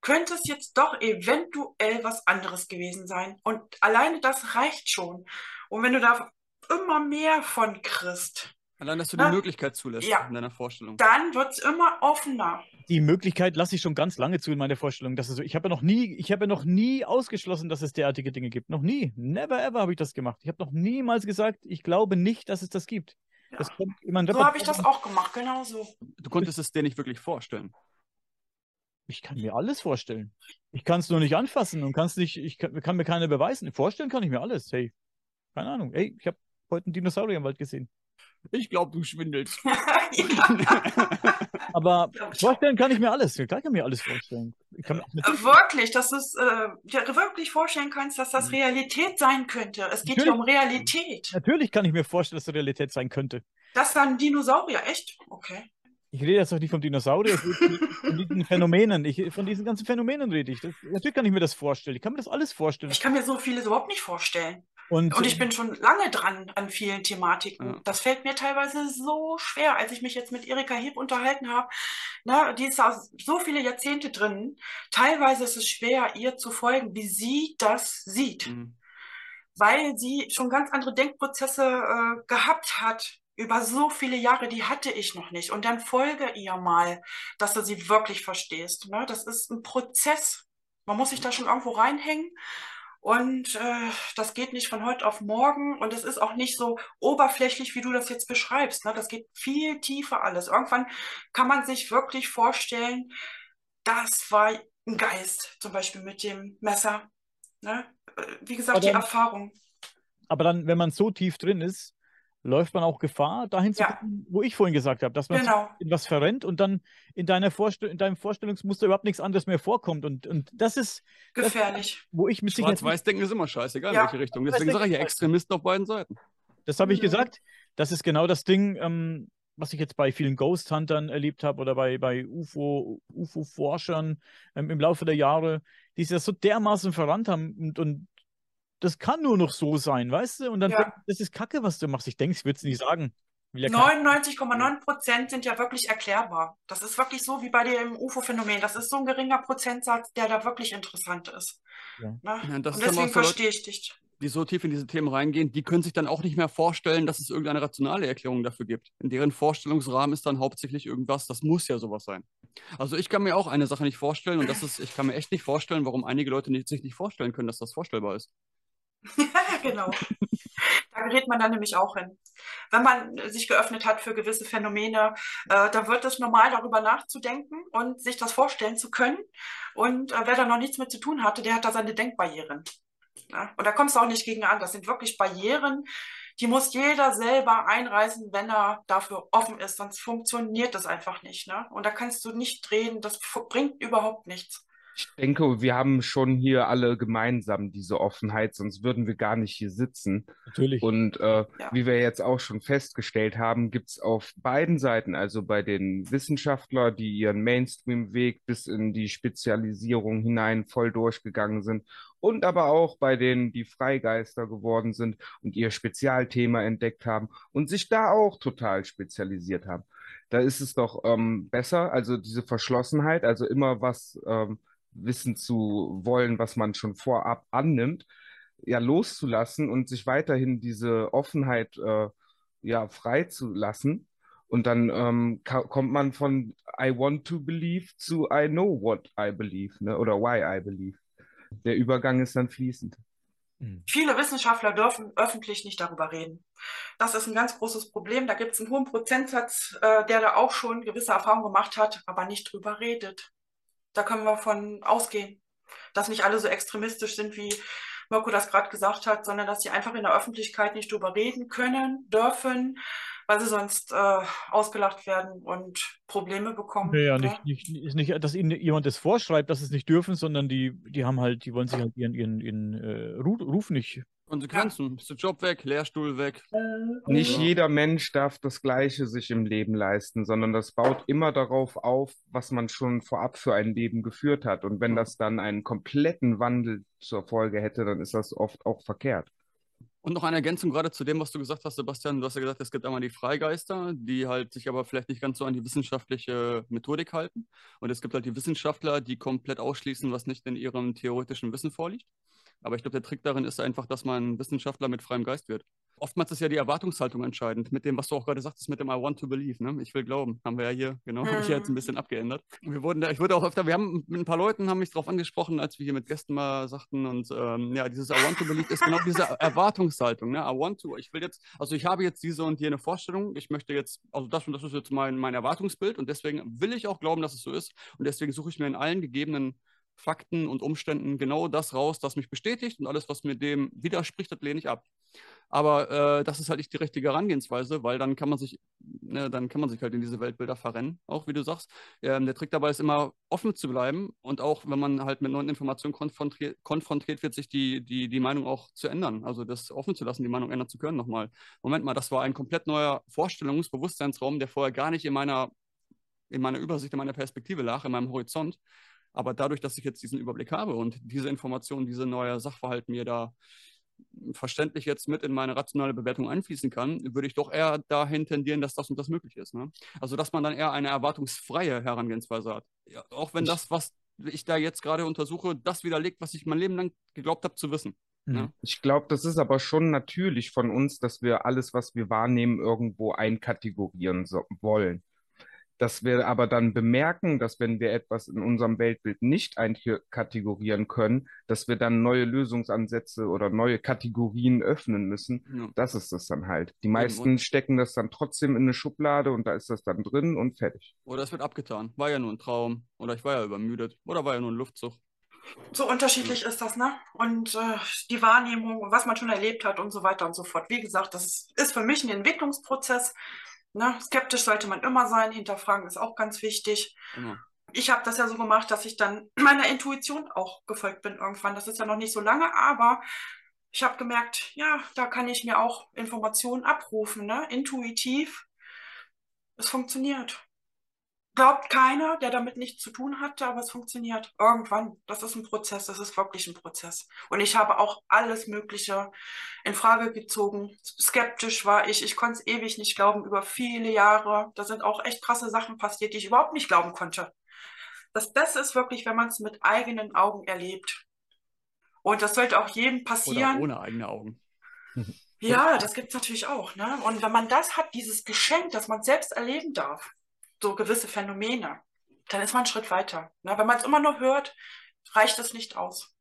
[SPEAKER 4] könnte es jetzt doch eventuell was anderes gewesen sein. Und alleine das reicht schon. Und wenn du da immer mehr von kriegst,
[SPEAKER 3] Allein, dass du
[SPEAKER 4] Na,
[SPEAKER 3] die Möglichkeit zulässt
[SPEAKER 4] ja.
[SPEAKER 3] in deiner Vorstellung.
[SPEAKER 4] dann wird es immer offener.
[SPEAKER 1] Die Möglichkeit lasse ich schon ganz lange zu in meiner Vorstellung. Dass es so, ich habe ja noch nie, ich habe ja noch nie ausgeschlossen, dass es derartige Dinge gibt. Noch nie. Never ever habe ich das gemacht. Ich habe noch niemals gesagt, ich glaube nicht, dass es das gibt.
[SPEAKER 4] Ja.
[SPEAKER 1] Das kommt in mein
[SPEAKER 4] So habe ich das auch gemacht, genau so.
[SPEAKER 3] Du konntest es dir nicht wirklich vorstellen.
[SPEAKER 1] Ich kann mir alles vorstellen. Ich kann es nur nicht anfassen und kann's nicht, ich kann, kann mir keine beweisen. Vorstellen kann ich mir alles. Hey, keine Ahnung. Hey, ich habe heute einen Dinosaurier im Wald gesehen.
[SPEAKER 3] Ich glaube, du schwindelst.
[SPEAKER 1] Aber vorstellen kann ich mir alles. Klar kann ich mir alles vorstellen. Ich kann mir auch
[SPEAKER 4] Äh, Wirklich, dass du es äh, dir wirklich vorstellen kannst, dass das Realität sein könnte. Es geht hier um Realität.
[SPEAKER 1] Natürlich kann ich mir vorstellen, dass das Realität sein könnte.
[SPEAKER 4] Das ist ein Dinosaurier, echt? Okay.
[SPEAKER 1] Ich rede jetzt doch nicht vom Dinosaurier, ich rede von diesen Phänomenen. Ich, von diesen ganzen Phänomenen rede ich. Das, natürlich kann ich mir das vorstellen. Ich kann mir das alles vorstellen.
[SPEAKER 4] Ich kann mir so vieles überhaupt nicht vorstellen.
[SPEAKER 1] Und,
[SPEAKER 4] Und ich bin schon lange dran an vielen Thematiken.
[SPEAKER 3] Ja.
[SPEAKER 4] Das fällt mir teilweise so schwer, als ich mich jetzt mit Erika Heb unterhalten habe. Na, die ist da so viele Jahrzehnte drin. Teilweise ist es schwer, ihr zu folgen, wie sie das sieht.
[SPEAKER 3] Mhm.
[SPEAKER 4] weil sie schon ganz andere Denkprozesse äh, gehabt hat über so viele Jahre, die hatte ich noch nicht. Und dann folge ihr mal, dass du sie wirklich verstehst. Ne? Das ist ein Prozess. Man muss sich da schon irgendwo reinhängen. Und äh, das geht nicht von heute auf morgen. Und es ist auch nicht so oberflächlich, wie du das jetzt beschreibst. Ne? Das geht viel tiefer alles. Irgendwann kann man sich wirklich vorstellen, das war ein Geist, zum Beispiel mit dem Messer. Ne? Äh, Wie gesagt,
[SPEAKER 1] Aber
[SPEAKER 4] die
[SPEAKER 1] dann-
[SPEAKER 4] Erfahrung.
[SPEAKER 1] aber dann, wenn man so tief drin ist, läuft man auch Gefahr, dahin zu
[SPEAKER 4] Ja.
[SPEAKER 1] kommen, wo ich vorhin gesagt habe, dass man
[SPEAKER 4] Genau.
[SPEAKER 1] in was verrennt und dann in, deiner Vorstell in deinem Vorstellungsmuster überhaupt nichts anderes mehr vorkommt. Und, und das ist,
[SPEAKER 4] Gefährlich.
[SPEAKER 1] wo ich mit
[SPEAKER 3] Schwarz-Weiß-Denken ist immer scheißegal, in
[SPEAKER 4] Ja.
[SPEAKER 3] welche Richtung. Deswegen sage ich ja Extremisten auf beiden Seiten.
[SPEAKER 1] Das habe ich
[SPEAKER 4] Mhm.
[SPEAKER 1] gesagt. Das ist genau das Ding, ähm, was ich jetzt bei vielen Ghost Huntern erlebt habe oder bei, bei UFO, UFO-Forschern ähm, im Laufe der Jahre, die sich das so dermaßen verrannt haben und, und das kann nur noch so sein, weißt du? Und dann
[SPEAKER 4] Ja.
[SPEAKER 1] das ist Kacke, was du machst. Ich denke, ich würde es nicht sagen. Will ja kein-
[SPEAKER 4] 99,9 Prozent sind ja wirklich erklärbar. Das ist wirklich so wie bei dem UFO-Phänomen. Das ist so ein geringer Prozentsatz, der da wirklich interessant ist.
[SPEAKER 1] Ja.
[SPEAKER 4] Ne?
[SPEAKER 3] Ja, das
[SPEAKER 4] Und deswegen verstehe ich dich.
[SPEAKER 3] die so tief in diese Themen reingehen, die können sich dann auch nicht mehr vorstellen, dass es irgendeine rationale Erklärung dafür gibt. In deren Vorstellungsrahmen ist dann hauptsächlich irgendwas, das muss ja sowas sein. Also ich kann mir auch eine Sache nicht vorstellen und das ist, ich kann mir echt nicht vorstellen, warum einige Leute nicht, sich nicht vorstellen können, dass das vorstellbar ist.
[SPEAKER 4] genau. Da gerät man dann nämlich auch hin. Wenn man sich geöffnet hat für gewisse Phänomene, äh, da wird es normal, darüber nachzudenken und sich das vorstellen zu können. Und äh, wer da noch nichts mit zu tun hatte, der hat da seine Denkbarrieren. Ja? Und da kommst du auch nicht gegen an. Das sind wirklich Barrieren, Die muss jeder selber einreißen, wenn er dafür offen ist, sonst funktioniert das einfach nicht. Ne? Und da kannst du nicht reden, das bringt überhaupt nichts.
[SPEAKER 2] Ich denke, wir haben schon hier alle gemeinsam diese Offenheit, sonst würden wir gar nicht hier sitzen.
[SPEAKER 1] Natürlich.
[SPEAKER 2] Und äh, ja. wie wir jetzt auch schon festgestellt haben, gibt es auf beiden Seiten, also bei den Wissenschaftlern, die ihren Mainstream-Weg bis in die Spezialisierung hinein voll durchgegangen sind, und aber auch bei denen, die Freigeister geworden sind und ihr Spezialthema entdeckt haben und sich da auch total spezialisiert haben. Da ist es doch ähm, besser, also diese Verschlossenheit, also immer was ähm, wissen zu wollen, was man schon vorab annimmt, ja loszulassen und sich weiterhin diese Offenheit äh, ja freizulassen. Und dann ähm, kommt man von I want to believe zu I know what I believe, ne? Oder why I believe. Der Übergang ist dann fließend.
[SPEAKER 4] Mhm. Viele Wissenschaftler dürfen öffentlich nicht darüber reden. Das ist ein ganz großes Problem. Da gibt es einen hohen Prozentsatz, äh, der da auch schon gewisse Erfahrungen gemacht hat, aber nicht drüber redet. Da können wir von ausgehen, dass nicht alle so extremistisch sind, wie Mirko das gerade gesagt hat, sondern dass sie einfach in der Öffentlichkeit nicht drüber reden können, dürfen, weil sie sonst äh, ausgelacht werden und Probleme bekommen.
[SPEAKER 1] Ja, ja, nicht, nicht, ist nicht, dass ihnen jemand das vorschreibt, dass sie es nicht dürfen, sondern die, die haben halt, die wollen sich halt ihren, ihren, ihren äh, Ruf nicht
[SPEAKER 3] Konsequenzen. Ja. Ist der Job weg, Lehrstuhl weg.
[SPEAKER 2] Äh, Nicht jeder Mensch darf das Gleiche sich im Leben leisten, sondern das baut immer darauf auf, was man schon vorab für ein Leben geführt hat. Und wenn das dann einen kompletten Wandel zur Folge hätte, dann ist das oft auch verkehrt.
[SPEAKER 3] Und noch eine Ergänzung gerade zu dem, was du gesagt hast, Sebastian. Du hast ja gesagt, es gibt einmal die Freigeister, die halt sich aber vielleicht nicht ganz so an die wissenschaftliche Methodik halten. Und es gibt halt die Wissenschaftler, die komplett ausschließen, was nicht in ihrem theoretischen Wissen vorliegt. Aber ich glaube, der Trick darin ist einfach, dass man Wissenschaftler mit freiem Geist wird. Oftmals ist ja die Erwartungshaltung entscheidend, mit dem, was du auch gerade sagtest, mit dem I want to believe. Ne? Ich will glauben. Haben wir ja hier, genau, mhm. habe ich jetzt ein bisschen abgeändert. Wir wurden da, ich wurde auch öfter, wir haben mit ein paar Leuten haben mich darauf angesprochen, als wir hier mit Gästen mal sagten und ähm, ja, dieses I want to believe ist genau diese Erwartungshaltung. Ne? I want to, ich will jetzt, also ich habe jetzt diese und jene Vorstellung, ich möchte jetzt, also das und das ist jetzt mein, mein Erwartungsbild und deswegen will ich auch glauben, dass es so ist und deswegen suche ich mir in allen gegebenen Fakten und Umständen genau das raus, das mich bestätigt und alles, was mir dem widerspricht, das lehne ich ab. Aber äh, das ist halt nicht die richtige Herangehensweise, weil dann kann man sich, ne, dann kann man sich halt in diese Weltbilder verrennen, auch wie du sagst. Ähm, der Trick dabei ist immer offen zu bleiben und auch wenn man halt mit neuen Informationen konfrontiert, konfrontiert wird, sich die, die, die Meinung auch zu ändern. Also das offen zu lassen, die Meinung ändern zu können nochmal. Moment mal, das war ein komplett neuer Vorstellungsbewusstseinsraum, der vorher gar nicht in meiner, in meiner Übersicht, in meiner Perspektive lag, in meinem Horizont. Aber dadurch, dass ich jetzt diesen Überblick habe und diese Information, diese neue Sachverhalt mir da verständlich jetzt mit in meine rationale Bewertung einfließen kann, würde ich doch eher dahin tendieren, dass das und das möglich ist. Ne? Also, dass man dann eher eine erwartungsfreie Herangehensweise hat. Ja, auch wenn das, was ich da jetzt gerade untersuche, das widerlegt, was ich mein Leben lang geglaubt habe zu wissen.
[SPEAKER 2] Ne? Mhm. Ich glaube, das ist aber schon natürlich von uns, dass wir alles, was wir wahrnehmen, irgendwo einkategorieren so wollen dass wir aber dann bemerken, dass wenn wir etwas in unserem Weltbild nicht einkategorieren können, dass wir dann neue Lösungsansätze oder neue Kategorien öffnen müssen. Ja. Das ist das dann halt. Die meisten und stecken das dann trotzdem in eine Schublade und da ist das dann drin und fertig.
[SPEAKER 3] Oder es wird abgetan. War ja nur ein Traum. Oder ich war ja übermüdet. Oder war ja nur ein Luftzug.
[SPEAKER 4] So unterschiedlich ist das, ne? Und äh, die Wahrnehmung, was man schon erlebt hat und so weiter und so fort. Wie gesagt, das ist, ist für mich ein Entwicklungsprozess. Ne? Skeptisch sollte man immer sein, hinterfragen ist auch ganz wichtig. Mhm. Ich habe das ja so gemacht, dass ich dann meiner Intuition auch gefolgt bin irgendwann. Das ist ja noch nicht so lange, aber ich habe gemerkt, ja, da kann ich mir auch Informationen abrufen, ne? intuitiv. Es funktioniert glaubt keiner, der damit nichts zu tun hatte, aber es funktioniert irgendwann. Das ist ein Prozess, das ist wirklich ein Prozess. Und ich habe auch alles Mögliche in Frage gezogen. Skeptisch war ich, ich konnte es ewig nicht glauben, über viele Jahre. Da sind auch echt krasse Sachen passiert, die ich überhaupt nicht glauben konnte. Das Beste ist wirklich, wenn man es mit eigenen Augen erlebt. Und das sollte auch jedem passieren.
[SPEAKER 3] Oder ohne eigene Augen.
[SPEAKER 4] Ja, das gibt es natürlich auch. Ne? Und wenn man das hat, dieses Geschenk, dass man selbst erleben darf, so gewisse Phänomene, dann ist man einen Schritt weiter. Ne? Wenn man es immer nur hört, reicht es nicht aus.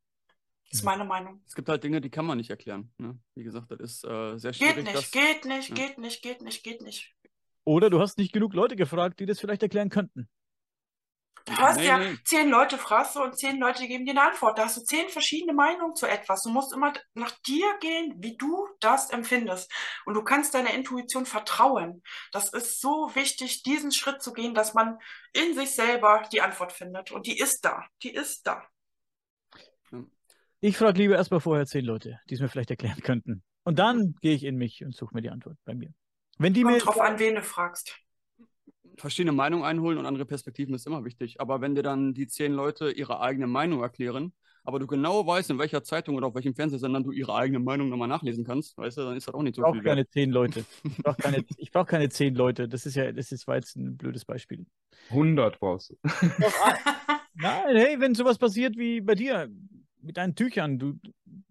[SPEAKER 4] Das ist mhm. meine Meinung.
[SPEAKER 3] Es gibt halt Dinge, die kann man nicht erklären. Ne? Wie gesagt, das ist äh, sehr schwierig.
[SPEAKER 4] Geht nicht, das, geht nicht, ja. geht nicht, geht nicht, geht nicht.
[SPEAKER 1] Oder du hast nicht genug Leute gefragt, die das vielleicht erklären könnten.
[SPEAKER 4] Du hörst
[SPEAKER 3] Nee,
[SPEAKER 4] ja,
[SPEAKER 3] nee.
[SPEAKER 4] zehn Leute fragst du und zehn Leute geben dir eine Antwort. Da hast du zehn verschiedene Meinungen zu etwas. Du musst immer nach dir gehen, wie du das empfindest. Und du kannst deiner Intuition vertrauen. Das ist so wichtig, diesen Schritt zu gehen, dass man in sich selber die Antwort findet. Und die ist da. Die ist da.
[SPEAKER 1] Ich frage lieber erstmal vorher zehn Leute, die es mir vielleicht erklären könnten. Und dann gehe ich in mich und suche mir die Antwort bei mir. Wenn die mir.
[SPEAKER 4] Kommt drauf an, wen du fragst.
[SPEAKER 3] Verschiedene Meinungen einholen und andere Perspektiven ist immer wichtig. Aber wenn dir dann die zehn Leute ihre eigene Meinung erklären, aber du genau weißt, in welcher Zeitung oder auf welchem Fernsehsender du ihre eigene Meinung nochmal nachlesen kannst, weißt du, dann ist das auch nicht
[SPEAKER 1] Ich
[SPEAKER 3] so
[SPEAKER 1] brauche
[SPEAKER 3] viel wert.
[SPEAKER 1] keine zehn Leute. Ich brauche keine, ich brauch keine zehn Leute. Das ist ja, das ist, war jetzt ein blödes Beispiel.
[SPEAKER 2] 100 brauchst du.
[SPEAKER 1] Nein, hey, wenn sowas passiert wie bei dir mit deinen Tüchern, du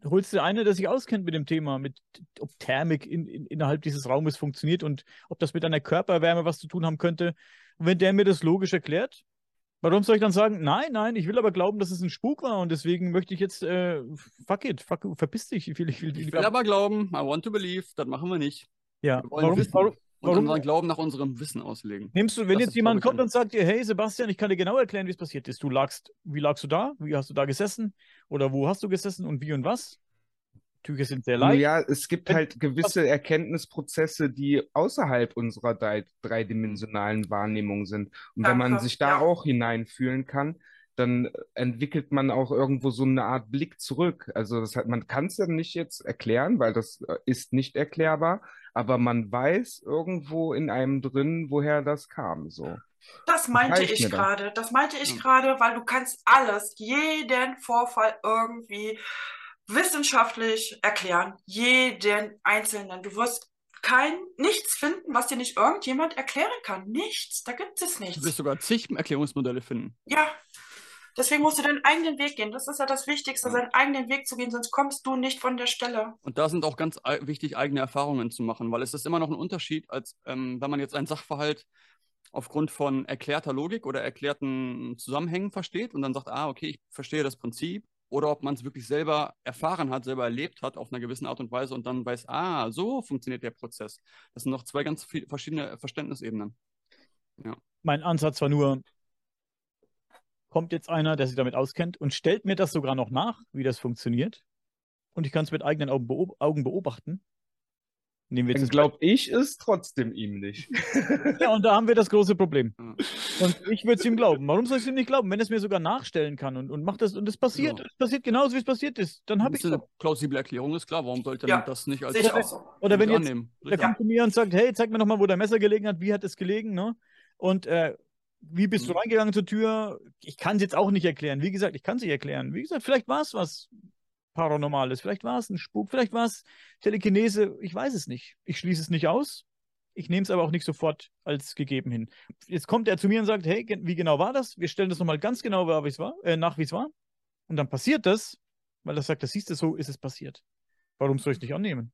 [SPEAKER 1] holst dir eine, der sich auskennt mit dem Thema, mit ob Thermik in, in, innerhalb dieses Raumes funktioniert und ob das mit deiner Körperwärme was zu tun haben könnte. Und wenn der mir das logisch erklärt, warum soll ich dann sagen, nein, nein, ich will aber glauben, dass es ein Spuk war und deswegen möchte ich jetzt, äh, fuck it, fuck, verpiss dich. Ich will, ich will,
[SPEAKER 3] Ich will aber glauben, I want to believe, das machen wir nicht.
[SPEAKER 1] ja,
[SPEAKER 3] Wir
[SPEAKER 1] warum, warum,
[SPEAKER 3] und
[SPEAKER 1] warum-
[SPEAKER 3] unseren Glauben nach unserem Wissen auslegen.
[SPEAKER 1] Nimmst du, wenn
[SPEAKER 3] Das
[SPEAKER 1] jetzt jemand kommt und sagt dir, hey Sebastian, ich kann dir genau erklären, wie es passiert ist. Du lagst, wie lagst du da? Wie hast du da gesessen? Oder wo hast du gesessen und wie und was? Tücher sind sehr leicht.
[SPEAKER 2] Ja, es gibt halt gewisse Erkenntnisprozesse, die außerhalb unserer drei, dreidimensionalen Wahrnehmung sind. Und wenn man sich da auch hineinfühlen kann, dann entwickelt man auch irgendwo so eine Art Blick zurück. Also das hat, man kann es ja nicht jetzt erklären, weil das äh, ist nicht erklärbar, aber man weiß irgendwo in einem drin, woher das kam. So.
[SPEAKER 4] Das meinte ich gerade. Das meinte ich
[SPEAKER 3] Ja.
[SPEAKER 4] gerade, weil du kannst alles, jeden Vorfall irgendwie wissenschaftlich erklären. Jeden einzelnen. Du wirst kein, nichts finden, was dir nicht irgendjemand erklären kann. Nichts. Da gibt es
[SPEAKER 3] Du
[SPEAKER 4] nichts.
[SPEAKER 3] wirst sogar zig Erklärungsmodelle finden.
[SPEAKER 4] Ja. Deswegen musst du deinen eigenen Weg gehen. Das ist ja das Wichtigste,
[SPEAKER 3] Ja.
[SPEAKER 4] seinen eigenen Weg zu gehen, sonst kommst du nicht von der Stelle.
[SPEAKER 3] Und da sind auch ganz wichtig, eigene Erfahrungen zu machen, weil es ist immer noch ein Unterschied, als ähm, wenn man jetzt einen Sachverhalt aufgrund von erklärter Logik oder erklärten Zusammenhängen versteht und dann sagt, ah, okay, ich verstehe das Prinzip, oder ob man es wirklich selber erfahren hat, selber erlebt hat auf einer gewissen Art und Weise und dann weiß, ah, so funktioniert der Prozess. Das sind noch zwei ganz verschiedene Verständnisebenen.
[SPEAKER 1] Mein Ansatz war nur, kommt jetzt einer, der sich damit auskennt und stellt mir das sogar noch nach, wie das funktioniert. Und ich kann es mit eigenen Augen, beob Augen beobachten. Nehmen wir
[SPEAKER 2] Dann
[SPEAKER 1] das
[SPEAKER 2] glaube ich es trotzdem ihm nicht.
[SPEAKER 1] Ja, und da haben wir das große Problem.
[SPEAKER 3] Ja.
[SPEAKER 1] Und ich würde es ihm glauben. Warum soll ich es ihm nicht glauben, wenn er es mir sogar nachstellen kann und, und macht das und es passiert,
[SPEAKER 3] Ja.
[SPEAKER 1] es passiert genauso, wie es passiert ist, dann habe ich
[SPEAKER 3] eine plausible Erklärung ist, klar, warum sollte
[SPEAKER 4] Ja,
[SPEAKER 3] man das nicht als
[SPEAKER 4] so.
[SPEAKER 1] Oder wenn jetzt
[SPEAKER 3] annehmen?
[SPEAKER 1] der
[SPEAKER 3] Richtig.
[SPEAKER 1] kommt zu mir und sagt, hey, zeig mir noch mal, wo dein Messer gelegen hat, wie hat es gelegen, ne? Und äh, wie bist du
[SPEAKER 3] Mhm.
[SPEAKER 1] reingegangen zur Tür? Ich kann es jetzt auch nicht erklären. Wie gesagt, ich kann es nicht erklären. Wie gesagt, vielleicht war es was Paranormales, vielleicht war es ein Spuk, vielleicht war es Telekinese, ich weiß es nicht. Ich schließe es nicht aus. Ich nehme es aber auch nicht sofort als gegeben hin. Jetzt kommt er zu mir und sagt, hey, wie genau war das? Wir stellen das nochmal ganz genau wahr, wie es war, äh, nach, wie es war. Und dann passiert das, weil er sagt, das siehst du, so ist es passiert. Warum soll ich es nicht annehmen?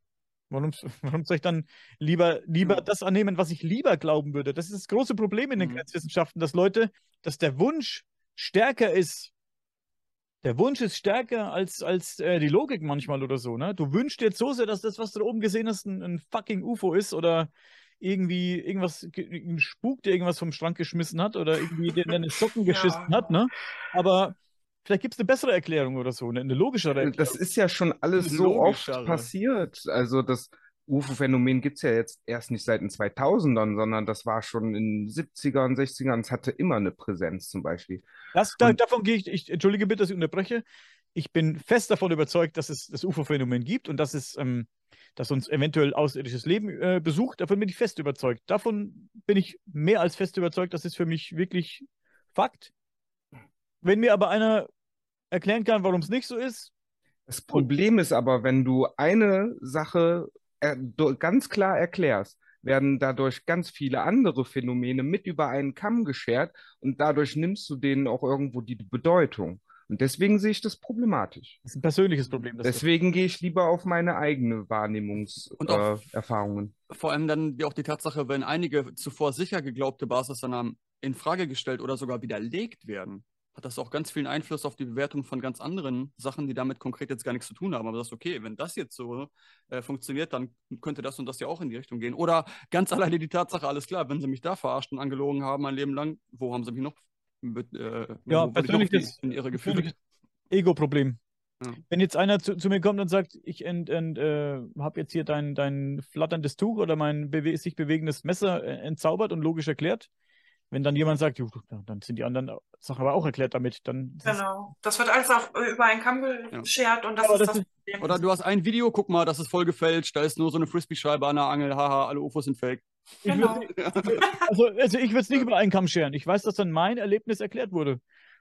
[SPEAKER 1] Warum, warum soll ich dann lieber, lieber
[SPEAKER 3] Ja.
[SPEAKER 1] das annehmen, was ich lieber glauben würde? Das ist das große Problem in den
[SPEAKER 3] Mhm.
[SPEAKER 1] Grenzwissenschaften, dass Leute, dass der Wunsch stärker ist. Der Wunsch ist stärker als, als äh, die Logik manchmal oder so. Ne? Du wünschst jetzt so sehr, dass das, was du da oben gesehen hast, ein, ein fucking UFO ist oder irgendwie irgendwas, ge- ein Spuk, der irgendwas vom Schrank geschmissen hat oder irgendwie der, der eine Socken
[SPEAKER 4] Ja.
[SPEAKER 1] geschissen hat. Ne? Aber vielleicht gibt es eine bessere Erklärung oder so, eine, eine logischere Erklärung.
[SPEAKER 2] Das ist ja schon alles so oft passiert. Also das UFO-Phänomen gibt es ja jetzt erst nicht seit den 2000ern, sondern das war schon in den 70ern, 60ern. Es hatte immer eine Präsenz zum Beispiel.
[SPEAKER 1] Das, da, davon gehe ich, ich, entschuldige bitte, dass ich unterbreche. Ich bin fest davon überzeugt, dass es das UFO-Phänomen gibt und dass es, ähm, dass uns eventuell außerirdisches Leben äh, besucht. Davon bin ich fest überzeugt. Davon bin ich mehr als fest überzeugt. Das ist für mich wirklich Fakt. Wenn mir aber einer erklären kann, warum es nicht so ist,
[SPEAKER 2] Das Problem ist aber, wenn du eine Sache ganz klar erklärst, werden dadurch ganz viele andere Phänomene mit über einen Kamm geschert und dadurch nimmst du denen auch irgendwo die Bedeutung. Und deswegen sehe ich das problematisch.
[SPEAKER 1] das ist ein persönliches Problem. Das
[SPEAKER 2] Deswegen gehe ich lieber auf meine eigene Wahrnehmungserfahrungen. Äh, Erfahrungen.
[SPEAKER 3] Vor allem dann auch die Tatsache, wenn einige zuvor sicher geglaubte Basisannahmen in Frage gestellt oder sogar widerlegt werden, hat das auch ganz vielen Einfluss auf die Bewertung von ganz anderen Sachen, die damit konkret jetzt gar nichts zu tun haben. Aber das ist okay, wenn das jetzt so äh, funktioniert, dann könnte das und das ja auch in die Richtung gehen. Oder ganz alleine die Tatsache, alles klar, wenn sie mich da verarscht und angelogen haben mein Leben lang, wo haben sie mich noch Mit, äh,
[SPEAKER 1] Ja,
[SPEAKER 3] wo- wo die
[SPEAKER 1] persönlich
[SPEAKER 3] doch
[SPEAKER 1] das-
[SPEAKER 3] in ihre Gefühle.
[SPEAKER 1] Persönliches Ego-Problem.
[SPEAKER 3] Ja.
[SPEAKER 1] Wenn jetzt einer zu, zu mir kommt und sagt, ich ent, ent, äh, habe jetzt hier dein, dein flatterndes Tuch oder mein bewe sich bewegendes Messer äh, entzaubert und logisch erklärt, wenn dann jemand sagt, "Jo, ja, dann sind die anderen Sachen aber auch erklärt damit, dann
[SPEAKER 4] Genau. Das wird alles auf, über einen Kamm geschert und das
[SPEAKER 1] Aber
[SPEAKER 4] ist
[SPEAKER 1] das
[SPEAKER 4] das
[SPEAKER 1] ist-
[SPEAKER 4] Problem.
[SPEAKER 3] Oder du hast ein Video, guck mal, das ist voll gefälscht, da ist nur so eine Frisbee-Scheibe an der Angel, haha, alle UFOs sind fake.
[SPEAKER 1] ich
[SPEAKER 4] Genau.
[SPEAKER 1] würd, also, also ich würde es nicht über einen Kamm scheren. Ich weiß, dass dann mein Erlebnis erklärt wurde.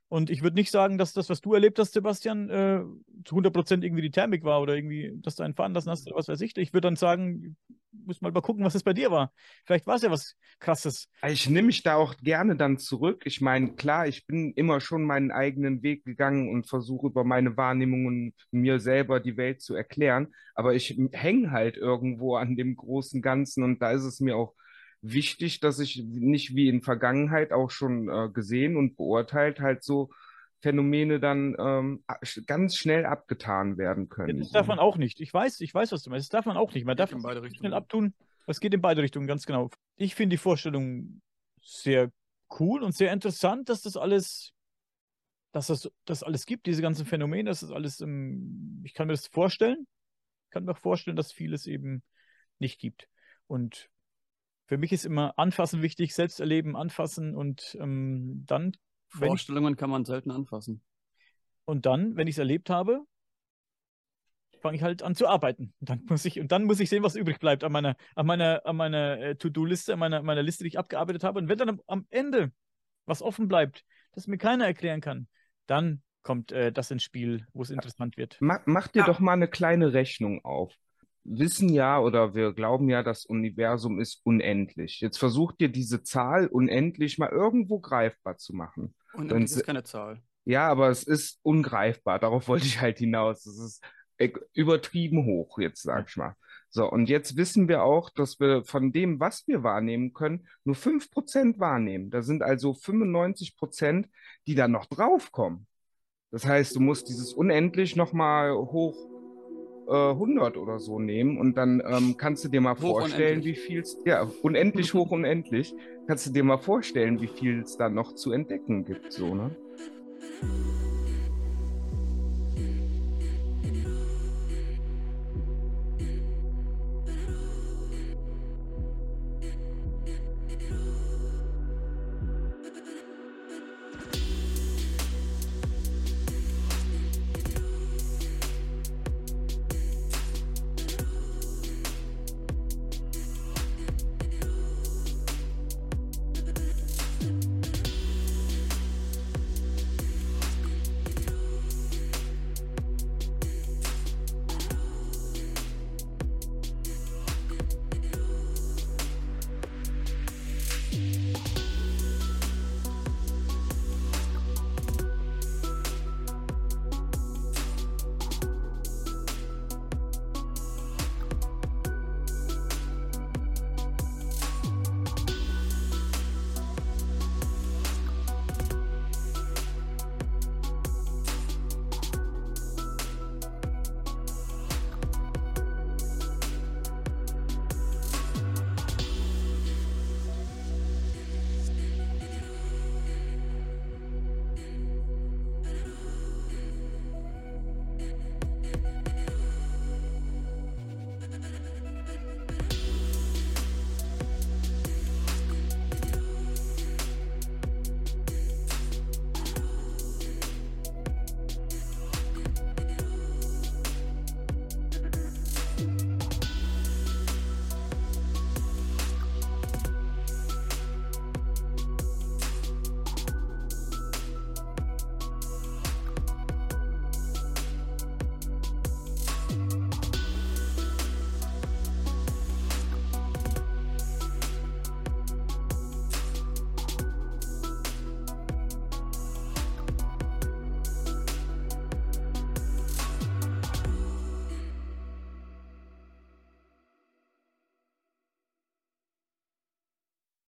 [SPEAKER 1] Und ich würde nicht sagen, dass das, was du erlebt hast, Sebastian, äh, zu 100% irgendwie die Thermik war oder irgendwie, dass du einen fahren lassen hast oder was weiß ich. Ich würde dann sagen, muss mal mal gucken, was es bei dir war. Vielleicht war es ja was Krasses.
[SPEAKER 2] Ich nehme mich da auch gerne dann zurück. Ich meine, klar, ich bin immer schon meinen eigenen Weg gegangen und versuche über meine Wahrnehmungen mir selber die Welt zu erklären. Aber ich hänge halt irgendwo an dem großen Ganzen und da ist es mir auch wichtig, dass ich nicht wie in Vergangenheit auch schon äh, gesehen und beurteilt halt so Phänomene dann ähm, ganz schnell abgetan werden können.
[SPEAKER 1] Das darf man auch nicht. Ich weiß, ich weiß, was du meinst. Das darf man auch nicht. Man darf
[SPEAKER 3] in
[SPEAKER 1] es
[SPEAKER 3] beide Richtungen.
[SPEAKER 1] schnell abtun. Es geht in beide Richtungen, ganz genau. Ich finde die Vorstellung sehr cool und sehr interessant, dass das alles, dass das, das alles gibt, diese ganzen Phänomene, dass das alles, ähm, ich kann mir das vorstellen. Ich kann mir auch vorstellen, dass vieles eben nicht gibt. Und für mich ist immer Anfassen wichtig, selbst erleben, anfassen und ähm, dann,
[SPEAKER 3] Vorstellungen kann man selten anfassen.
[SPEAKER 1] und dann, wenn ich es erlebt habe, fange ich halt an zu arbeiten. Und dann muss ich, und dann muss ich sehen, was übrig bleibt an meiner, an meiner, an meiner äh, To-Do-Liste, an meiner, meiner Liste, die ich abgearbeitet habe. Und wenn dann am, am Ende was offen bleibt, das mir keiner erklären kann, dann kommt äh, das ins Spiel, wo es interessant wird.
[SPEAKER 2] Mach, mach dir
[SPEAKER 4] Ja.
[SPEAKER 2] doch mal eine kleine Rechnung auf. Wissen ja oder wir glauben ja, das Universum ist unendlich. Jetzt versucht dir diese Zahl unendlich mal irgendwo greifbar zu machen.
[SPEAKER 3] Und
[SPEAKER 2] sie-
[SPEAKER 3] ist keine Zahl.
[SPEAKER 2] Ja, aber es ist ungreifbar. Darauf wollte ich halt hinaus. Es ist äh, übertrieben hoch, jetzt sag ich mal. So, und jetzt wissen wir auch, dass wir von dem, was wir wahrnehmen können, nur 5% wahrnehmen. Da sind also 95%, die dann noch draufkommen. Das heißt, du musst dieses unendlich nochmal hoch äh, 100 oder so nehmen und dann ähm, kannst du dir mal
[SPEAKER 3] Hoch
[SPEAKER 2] vorstellen, wie viel es, ja, unendlich hoch unendlich, kannst du dir mal vorstellen, wie viel es da noch zu entdecken gibt, so, ne?